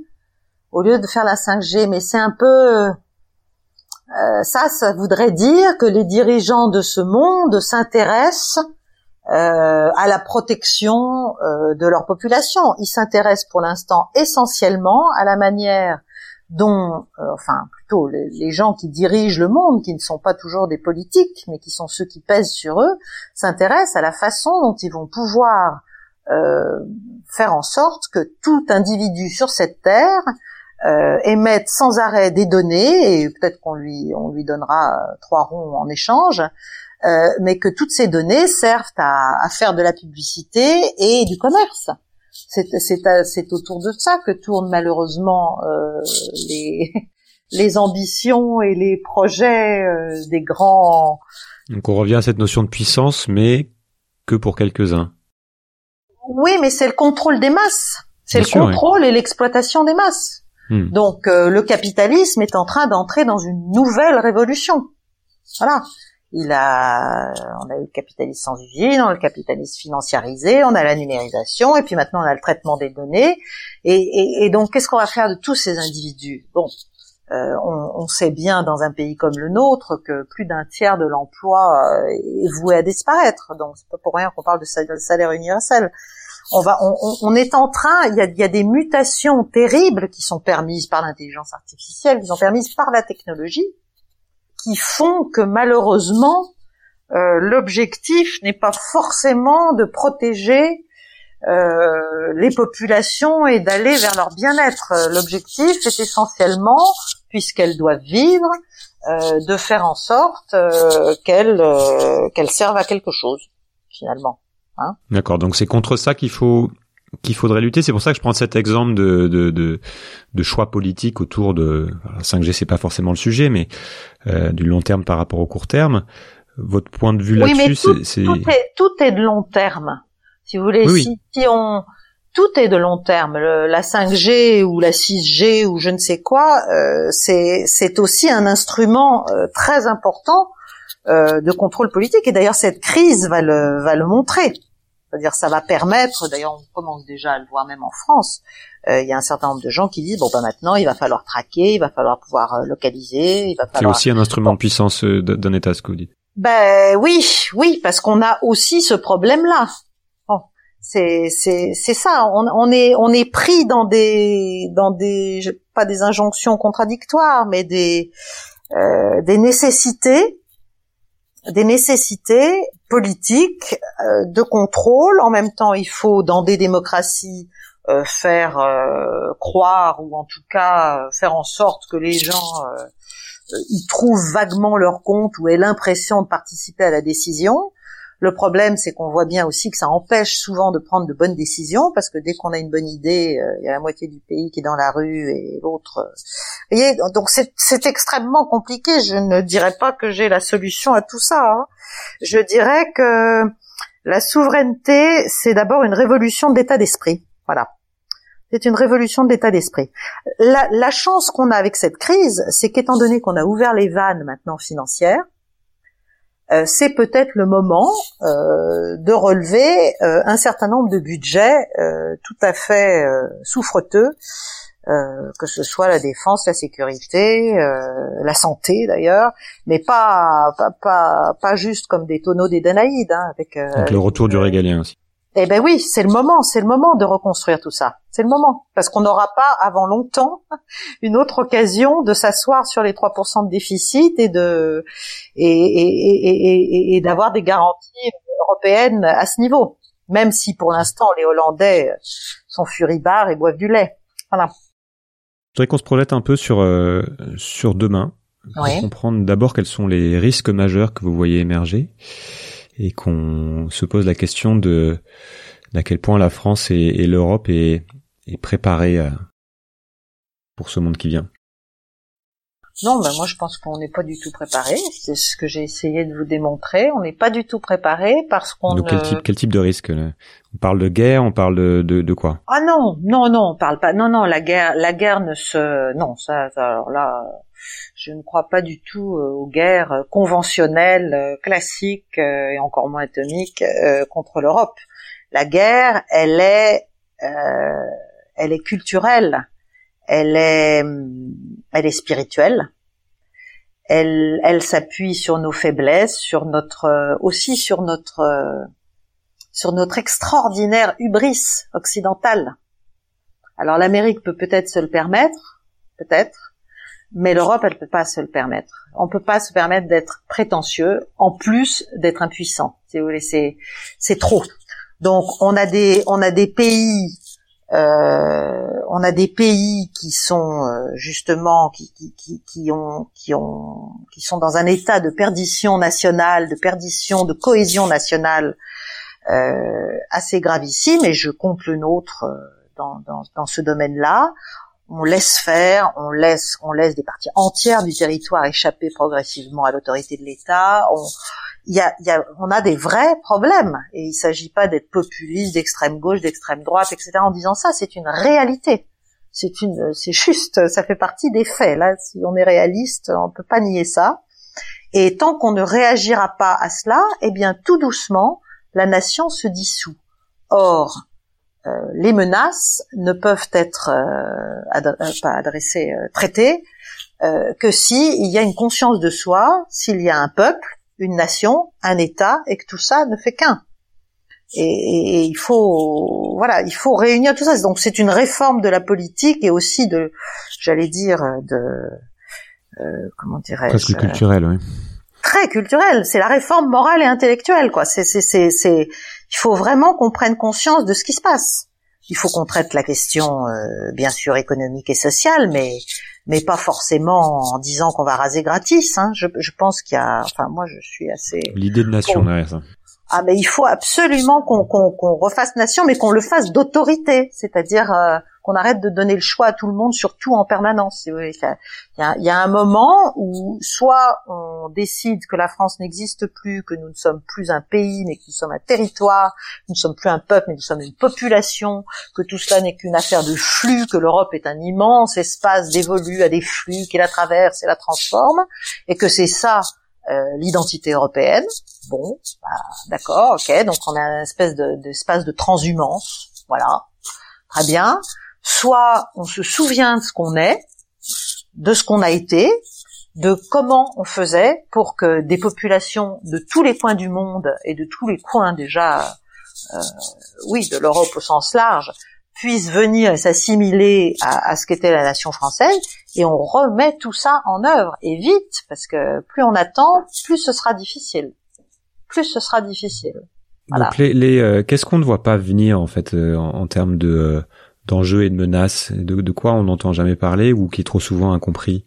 au lieu de faire la 5G Mais c'est un peu euh, ça, ça voudrait dire que les dirigeants de ce monde s'intéressent euh, à la protection euh, de leur population. Ils s'intéressent pour l'instant essentiellement à la manière dont, enfin plutôt les, gens qui dirigent le monde, qui ne sont pas toujours des politiques, mais qui sont ceux qui pèsent sur eux, s'intéressent à la façon dont ils vont pouvoir faire en sorte que tout individu sur cette terre euh, émettre sans arrêt des données et peut-être qu'on lui on lui donnera euh, trois ronds en échange, euh, mais que toutes ces données servent à, à, faire de la publicité et du commerce. C'est c'est autour de ça que tournent malheureusement euh, les les ambitions et les projets euh, des grands.
Donc on revient à cette notion de puissance, mais que pour quelques-uns.
Oui, mais c'est le contrôle des masses. C'est le contrôle et l'exploitation des masses. Hmm. Donc euh, le capitalisme est en train d'entrer dans une nouvelle révolution. Voilà. Il a, on a eu le capitalisme sans usine, on a le capitalisme financiarisé, on a la numérisation, et puis maintenant on a le traitement des données. Et, donc qu'est-ce qu'on va faire de tous ces individus? Bon, euh, on, sait bien dans un pays comme le nôtre que plus d'un tiers de l'emploi euh, est voué à disparaître. Donc c'est pas pour rien qu'on parle de salaire universel on va, on, est en train, il y a, des mutations terribles qui sont permises par l'intelligence artificielle, qui sont permises par la technologie, qui font que malheureusement euh, l'objectif n'est pas forcément de protéger euh, les populations et d'aller vers leur bien-être. L'objectif est essentiellement, puisqu'elles doivent vivre, euh, de faire en sorte euh, qu'elle euh, qu'elle serve à quelque chose finalement. Hein
D'accord. Donc c'est contre ça qu'il faut qu'il faudrait lutter. C'est pour ça que je prends cet exemple de, de, de, de choix politique autour de 5G. C'est pas forcément le sujet, mais euh, du long terme par rapport au court terme. Votre point de vue là-dessus, c'est
tout, est tout est de long terme. Si vous voulez,
Oui,
si, si on tout est de long terme. Le- la 5G ou la 6G ou je ne sais quoi, euh, c'est c'est aussi un instrument euh, très important de contrôle politique. Et d'ailleurs, cette crise va le va le montrer. C'est-à-dire, ça va permettre. D'ailleurs, on commence déjà à le voir même en France. Euh, Il y a un certain nombre de gens qui disent bon ben maintenant, il va falloir traquer, il va falloir pouvoir euh, localiser, il va
C'est
falloir
aussi un instrument de puissance euh, d'un État, ce que vous dites.
ben oui, oui, parce qu'on a aussi ce problème-là. Bon, c'est c'est c'est ça. On, on est on est pris dans des dans des pas des injonctions contradictoires, mais des euh, des nécessités des nécessités politiques euh, de contrôle. En même temps, il faut dans des démocraties euh, faire euh, croire ou en tout cas euh, faire en sorte que les gens euh, ils trouvent vaguement leur compte ou aient l'impression de participer à la décision. Le problème, c'est qu'on voit bien aussi que ça empêche souvent de prendre de bonnes décisions, parce que dès qu'on a une bonne idée, euh, il y a la moitié du pays qui est dans la rue et l'autre. euh, voyez, donc c'est c'est extrêmement compliqué. Je ne dirais pas que j'ai la solution à tout ça. hein. Je dirais que la souveraineté, c'est d'abord une révolution d'état d'esprit. Voilà. C'est une révolution de l'état d'esprit. La, la chance qu'on a avec cette crise, c'est qu'étant donné qu'on a ouvert les vannes maintenant financières, euh, c'est peut-être le moment euh, de relever euh, un certain nombre de budgets euh, tout à fait euh, souffreteux, euh, que ce soit la défense, la sécurité, euh, la santé d'ailleurs, mais pas, pas pas pas juste comme des tonneaux des Danaïdes, hein, avec euh,
le retour du régalien aussi.
Eh ben oui, c'est le moment, c'est le moment de reconstruire tout ça. C'est le moment. Parce qu'on n'aura pas avant longtemps une autre occasion de s'asseoir sur les 3% de déficit et de et, et, et, et, d'avoir des garanties européennes à ce niveau. Même si pour l'instant les Hollandais sont furibards et boivent du lait. Voilà.
Je voudrais qu'on se projette un peu sur euh, sur demain pour comprendre d'abord quels sont les risques majeurs que vous voyez émerger et qu'on se pose la question de d'à quel point la France et, et l'Europe est, est préparée à- pour ce monde qui vient.
Non, mais moi je pense qu'on n'est pas du tout préparé. C'est ce que j'ai essayé de vous démontrer. On n'est pas du tout préparé parce qu'on
Donc quel type quel type de risque On parle de guerre, on parle de de, de quoi?
Ah non, non, non, on parle pas. Non, non, la guerre, la guerre ne se, non, ça, ça, alors là, je ne crois pas du tout euh, aux guerres euh, conventionnelles, euh, classiques et encore moins atomiques contre l'Europe. La guerre, elle est, elle est culturelle, elle est, hum, elle est spirituelle. Elle, elle s'appuie sur nos faiblesses, sur notre, aussi sur notre sur notre extraordinaire hubris occidentale. Alors l'Amérique peut peut-être se le permettre, peut-être, mais l'Europe, elle peut pas se le permettre. On peut pas se permettre d'être prétentieux, en plus d'être impuissant. Si vous voulez, c'est c'est trop. Donc on a des on a des pays euh, on a des pays qui sont euh, justement qui, qui, qui, qui ont qui ont qui sont dans un état de perdition nationale, de perdition de cohésion nationale euh, assez gravissime et je compte le nôtre euh, dans, dans, dans ce domaine-là. On laisse faire, on laisse, on laisse des parties entières du territoire échapper progressivement à l'autorité de l'État. On, y a, y a, on a des vrais problèmes et il s'agit pas d'être populiste, d'extrême gauche, d'extrême droite, etc. En disant ça, c'est une réalité. C'est une, c'est juste, ça fait partie des faits. Là, si on est réaliste, on peut pas nier ça. Et tant qu'on ne réagira pas à cela, eh bien, tout doucement, la nation se dissout. Or, les menaces ne peuvent être euh, euh, pas adressées, euh, traitées euh, que si il y a une conscience de soi, s'il y a un peuple, une nation, un État, et que tout ça ne fait qu'un. Et, et- et il faut, voilà, il faut réunir tout ça. Donc c'est une réforme de la politique et aussi de, j'allais dire, de, euh, comment dirais-je,
Presque culturel, oui.
très culturel. C'est la réforme morale et intellectuelle, quoi. C'est, c'est, c'est, c'est, il faut vraiment qu'on prenne conscience de ce qui se passe. il faut qu'on traite la question, euh, bien sûr, économique et sociale, mais mais pas forcément en disant qu'on va raser gratis. Hein. Je, je pense qu'il y a, enfin moi je suis assez.
L'idée de nation derrière ça.
Ah mais il faut absolument qu'on refasse nation, mais qu'on le fasse d'autorité, c'est-à-dire euh, qu'on arrête de donner le choix à tout le monde sur tout en permanence. Il y a, il y a un moment où soit on décide que la France n'existe plus, que nous ne sommes plus un pays, mais que nous sommes un territoire, nous ne sommes plus un peuple, mais nous sommes une population, que tout cela n'est qu'une affaire de flux, que l'Europe est un immense espace dévolu à des flux qui la traversent et la transforment, et que c'est ça euh, l'identité européenne. Bon, bah, d'accord, ok, donc on a une espèce d'espace de, transhumance, voilà, très bien. Soit on se souvient de ce qu'on est, de ce qu'on a été, de comment on faisait pour que des populations de tous les coins du monde et de tous les coins déjà, euh, oui, de l'Europe au sens large, puissent venir s'assimiler à, ce qu'était la nation française, et on remet tout ça en œuvre, et vite, parce que plus on attend, plus ce sera difficile. Plus ce sera difficile.
Voilà. Les, les euh, qu'est-ce qu'on ne voit pas venir en fait euh, en, en, termes de euh, d'enjeux et de menaces, de, de quoi on n'entend jamais parler ou qui est trop souvent incompris?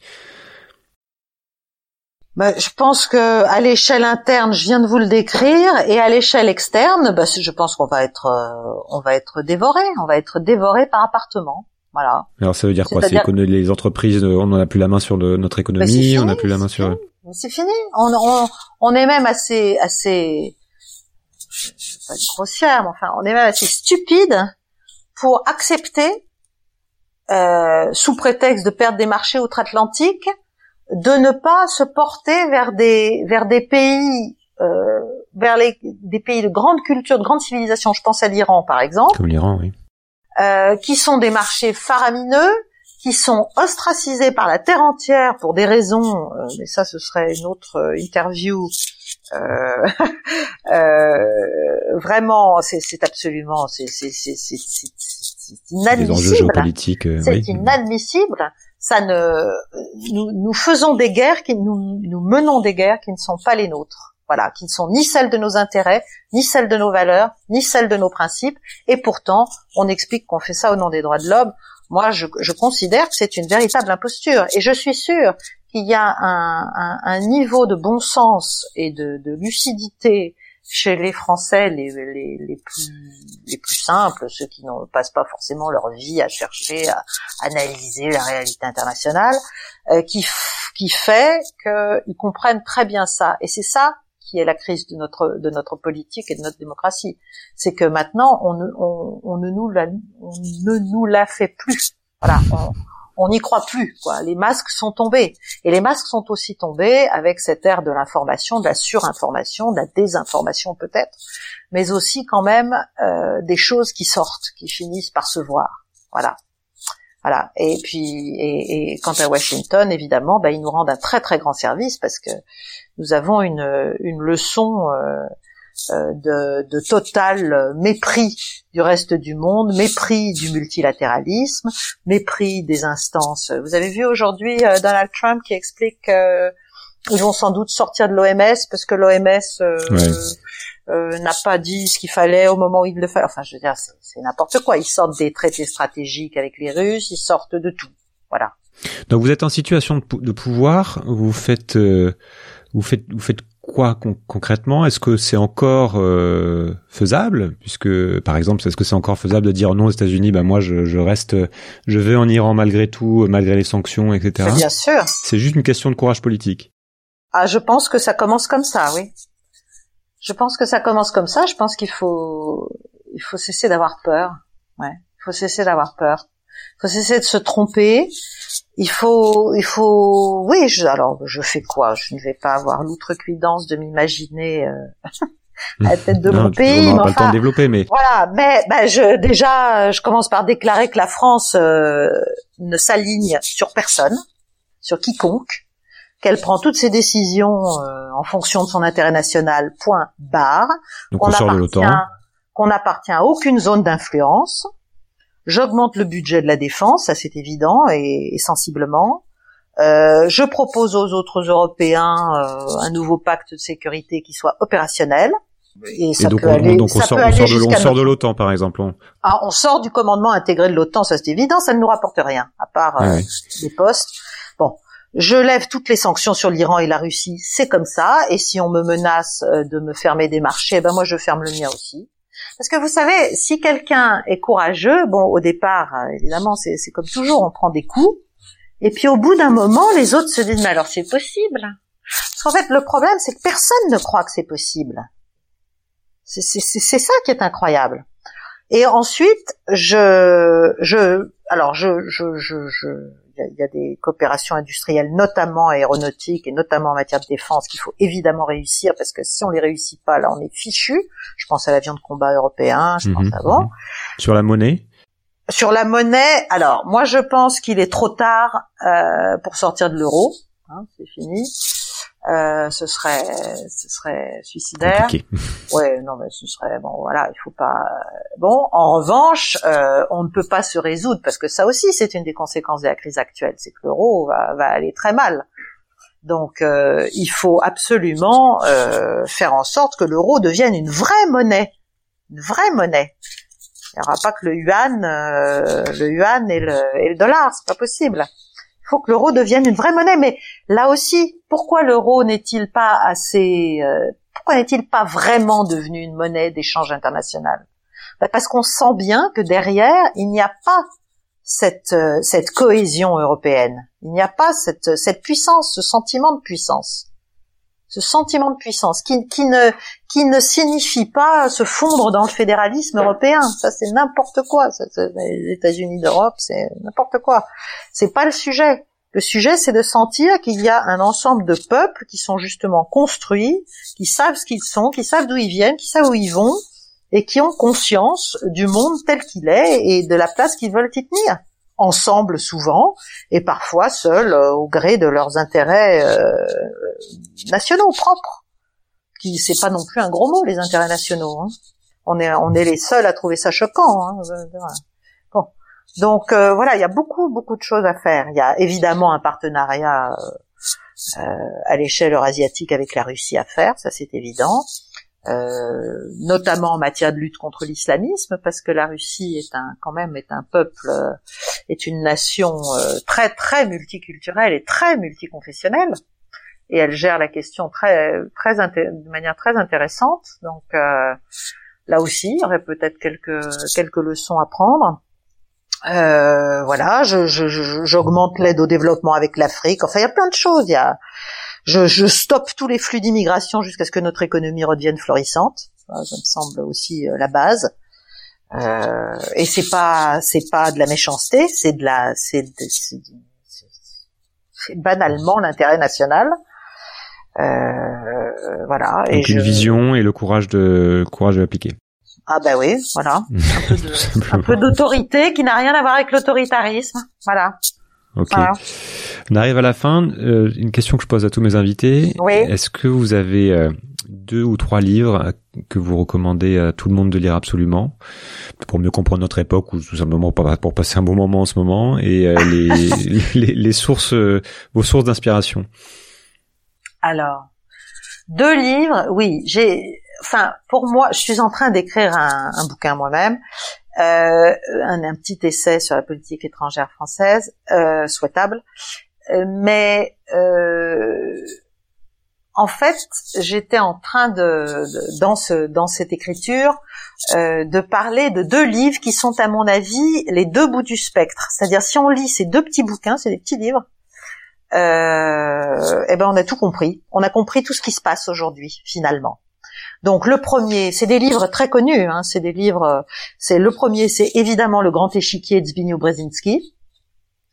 Bah, je pense que à l'échelle interne, je viens de vous le décrire, et à l'échelle externe, bah, je pense qu'on va être, euh, on va être dévoré, on va être dévoré par appartement. Voilà.
Alors ça veut dire quoi? C'est que les entreprises, on n'en a plus la main sur le, notre économie, on n'a plus la main sur.
C'est fini. On, on, on, est même assez, assez, je, je vais pas être grossière, mais enfin, on est même assez stupide pour accepter, euh, sous prétexte de perdre des marchés outre-Atlantique, de ne pas se porter vers des vers des pays euh, vers les des pays de grande culture, de grande civilisation. Je pense à l'Iran par exemple.
Comme l'Iran, oui.
Euh, qui sont des marchés faramineux, qui sont ostracisés par la terre entière pour des raisons, euh, mais ça ce serait une autre euh, interview. Euh, euh, vraiment, c'est absolument, c'est inadmissible. C'est inadmissible. Ça ne, nous, nous faisons des guerres qui nous, nous menons des guerres qui ne sont pas les nôtres. Voilà, qui ne sont ni celles de nos intérêts, ni celles de nos valeurs, ni celles de nos principes, et pourtant on explique qu'on fait ça au nom des droits de l'homme. Moi, je, je, considère que c'est une véritable imposture, et je suis sûre qu'il y a un, un, un, niveau de bon sens et de, de lucidité chez les Français les, les, les, plus les plus simples, ceux qui ne passent pas forcément leur vie à chercher à analyser la réalité internationale, euh, qui qui fait qu'ils comprennent très bien ça. Et c'est ça qui est la crise de notre de notre politique et de notre démocratie. C'est que maintenant on ne on, ne nous la on ne nous la fait plus. Voilà, n'y croit plus. Quoi. Les masques sont tombés. Et les masques sont aussi tombés avec cette ère de l'information, de la surinformation, de la désinformation peut-être, mais aussi quand même euh, des choses qui sortent, qui finissent par se voir. Voilà. Voilà. Et puis, et, et quant à Washington, évidemment, bah, ils nous rendent un très très grand service parce que nous avons une, une leçon euh, de, de, total mépris du reste du monde, mépris du multilatéralisme, mépris des instances. Vous avez vu aujourd'hui euh, Donald Trump qui explique qu'ils vont sans doute sortir de l'OMS parce que l'OMS euh, n'a pas dit ce qu'il fallait au moment où il le fallait. Enfin, je veux dire, c'est n'importe quoi. Ils sortent des traités stratégiques avec les Russes, ils sortent de tout. Voilà.
Donc vous êtes en situation de, de pouvoir, vous faites, vous faites, vous faites quoi concrètement? Est-ce que c'est encore euh, faisable? Puisque, par exemple, est-ce que c'est encore faisable de dire non aux États-Unis Bah moi, je, je, reste, je vais en Iran malgré tout, malgré les sanctions, etc.
Bien sûr.
C'est juste une question de courage politique.
Ah, je pense que ça commence comme ça, oui. Je pense que ça commence comme ça. Je pense qu'il faut, il faut cesser d'avoir peur. Ouais, il faut cesser d'avoir peur. Il faut cesser de se tromper il faut, il faut, oui. Je, alors, je fais quoi? Je ne vais pas avoir l'outrecuidance de m'imaginer euh, à la tête de mon pays.
On pas le temps de développer, mais
voilà. Mais ben, je, déjà, je commence par déclarer que la France euh, ne s'aligne sur personne, sur quiconque, qu'elle prend toutes ses décisions euh, en fonction de son intérêt national. Point barre.
Donc on, sort de l'OTAN.
Qu'on appartient à aucune zone d'influence J'augmente le budget de la défense, ça c'est évident et, sensiblement. Euh, je propose aux autres Européens euh, un nouveau pacte de sécurité qui soit opérationnel.
Et, ça donc, peut on, aller, donc on, sort, on sort, de, on sort de l'OTAN, par exemple. On...
Ah, on sort du commandement intégré de l'OTAN, ça c'est évident, ça ne nous rapporte rien, à part euh, les postes. Bon, je lève toutes les sanctions sur l'Iran et la Russie, c'est comme ça. Et si on me menace euh, de me fermer des marchés, ben moi je ferme le mien aussi. Parce que vous savez, si quelqu'un est courageux, bon, au départ, euh, évidemment, c'est comme toujours, on prend des coups. Et puis au bout d'un moment, les autres se disent, mais alors c'est possible? Parce qu'en fait, le problème, c'est que personne ne croit que c'est possible. C'est ça qui est incroyable. Et ensuite, je, je, alors je, je, je, je il y, a, des coopérations industrielles, notamment aéronautiques et notamment en matière de défense, qu'il faut évidemment réussir parce que si on les réussit pas, là, on est fichu. Je pense à l'avion de combat européen, je pense mhm, avant. Mhm.
Sur la monnaie?
Sur la monnaie, alors moi je pense qu'il est trop tard euh, pour sortir de l'euro. Hein, c'est fini. Euh, ce serait ce serait suicidaire. Ouais, non mais ce serait bon voilà, il faut pas bon. En revanche, euh, on ne peut pas se résoudre parce que ça aussi c'est une des conséquences de la crise actuelle, c'est que l'euro va, va aller très mal. Donc euh, il faut absolument euh, faire en sorte que l'euro devienne une vraie monnaie, une vraie monnaie. Il n'y aura pas que le yuan, euh, le yuan et le, et le dollar, c'est pas possible. Il faut que l'euro devienne une vraie monnaie. Mais là aussi, pourquoi l'euro n'est-il pas assez euh, Pourquoi n'est-il pas vraiment devenu une monnaie d'échange international? Ben Parce qu'on sent bien que derrière, il n'y a pas cette, euh, cette cohésion européenne. Il n'y a pas cette, cette puissance, ce sentiment de puissance ce sentiment de puissance qui, ne qui ne signifie pas se fondre dans le fédéralisme européen. Ça c'est n'importe quoi. Ça, les États-Unis d'Europe, c'est n'importe quoi. C'est pas le sujet. Le sujet, c'est de sentir qu'il y a un ensemble de peuples qui sont justement construits, qui savent ce qu'ils sont, qui savent d'où ils viennent, qui savent où ils vont, et qui ont conscience du monde tel qu'il est et de la place qu'ils veulent y tenir ensemble souvent et parfois seuls euh, au gré de leurs intérêts euh, nationaux propres. Qui c'est pas non plus un gros mot les intérêts nationaux. Hein. On est on est les seuls à trouver ça choquant. Hein. Bon. Donc euh, voilà, il y a beaucoup beaucoup de choses à faire. Il y a évidemment un partenariat à l'échelle eurasiatique avec la Russie à faire, ça c'est évident. Euh, notamment en matière de lutte contre l'islamisme, parce que la Russie est un quand même est un peuple, euh, est une nation euh, très très multiculturelle et très multiconfessionnelle, et elle gère la question très très de manière très intéressante. Donc là aussi, il y aurait peut-être quelques quelques leçons à prendre. voilà, j'augmente je, l'aide au développement avec l'Afrique. Enfin, il y a plein de choses. Il y a je, je stoppe tous les flux d'immigration jusqu'à ce que notre économie redevienne florissante. Ça, me semble aussi euh, la base. Euh, et c'est pas c'est pas de la méchanceté, c'est de la c'est c'est banalement l'intérêt national. Euh, voilà.
Donc une vision et le courage de courage de l'appliquer.
Ah ben oui, voilà. Un peu d'autorité qui n'a rien à voir avec l'autoritarisme. Voilà.
Ok. On arrive à la fin. Euh, une question que je pose à tous mes invités.
Oui.
Est-ce que vous avez euh, deux ou trois livres que vous recommandez à tout le monde de lire absolument? Pour mieux comprendre notre époque ou tout simplement pour, passer un bon moment en ce moment et euh, les, les, les, sources, vos sources d'inspiration
Alors, deux livres, oui. J'ai, enfin, pour moi, je suis en train d'écrire un, un bouquin moi-même euh, un, un, petit essai sur la politique étrangère française, euh, souhaitable. Euh, mais euh, en fait, j'étais en train de, dans ce dans cette écriture euh, de parler de deux livres qui sont à mon avis les deux bouts du spectre. C'est-à-dire si on lit ces deux petits bouquins, c'est des petits livres, euh, eh ben on a tout compris. On a compris tout ce qui se passe aujourd'hui finalement. Donc le premier, c'est des livres très connus. Hein, c'est des livres. C'est le premier, c'est évidemment le Grand Échiquier de Zbigniew Brzezinski,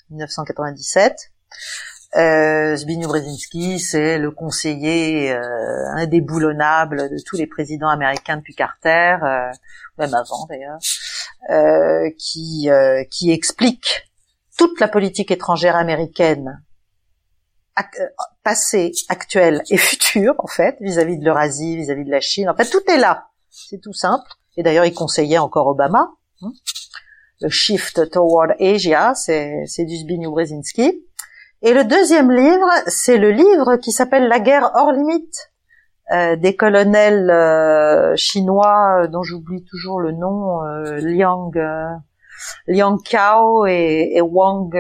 1997. Euh, Zbigniew Brzezinski, c'est le conseiller euh, indéboulonnable de tous les présidents américains depuis Carter, euh, même avant d'ailleurs, euh, euh, qui explique toute la politique étrangère américaine euh, passé, actuel et futur, en fait, vis-à-vis de l'Eurasie, vis-à-vis de la Chine. En fait, tout est là. C'est tout simple. Et d'ailleurs, il conseillait encore Obama. Hein. Le Shift Toward Asia, c'est, du Zbigniew Brzezinski. Et le deuxième livre, c'est le livre qui s'appelle La guerre hors limite, euh, des colonels euh, chinois dont j'oublie toujours le nom, Liang Liang Cao et, Wang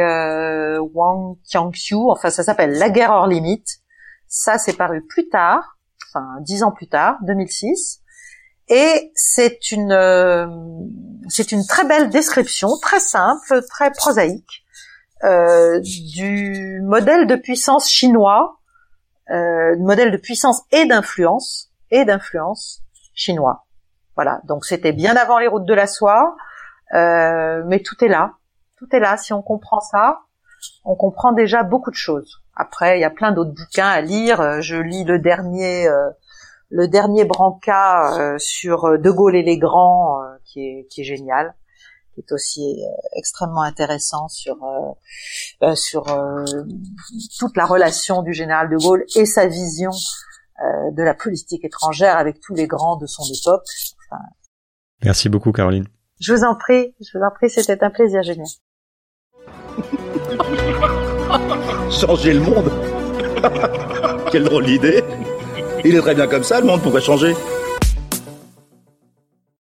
Wang Qiangxiu. Enfin, ça s'appelle La guerre hors limite. Ça, c'est paru plus tard, enfin dix ans plus tard, 2006. Et c'est une c'est une très belle description, très simple, très prosaïque euh, du modèle de puissance chinois, euh, modèle de puissance et d'influence et d'influence chinois. Voilà. Donc c'était bien avant les routes de la soie, euh, mais tout est là. Tout est là. Si on comprend ça, on comprend déjà beaucoup de choses. Après, il y a plein d'autres bouquins à lire. Je lis le dernier, euh, le dernier Branca sur De Gaulle et les grands, qui est génial qui est aussi euh, extrêmement intéressant euh, euh, sur toute la relation du général de Gaulle et sa vision de la politique étrangère avec tous les grands de son époque.
Merci beaucoup, Caroline.
Je vous en prie, je vous en prie, c'était un plaisir, Julien.
changer le monde. Quelle drôle d'idée. Il est très bien comme ça, le monde, pourrait changer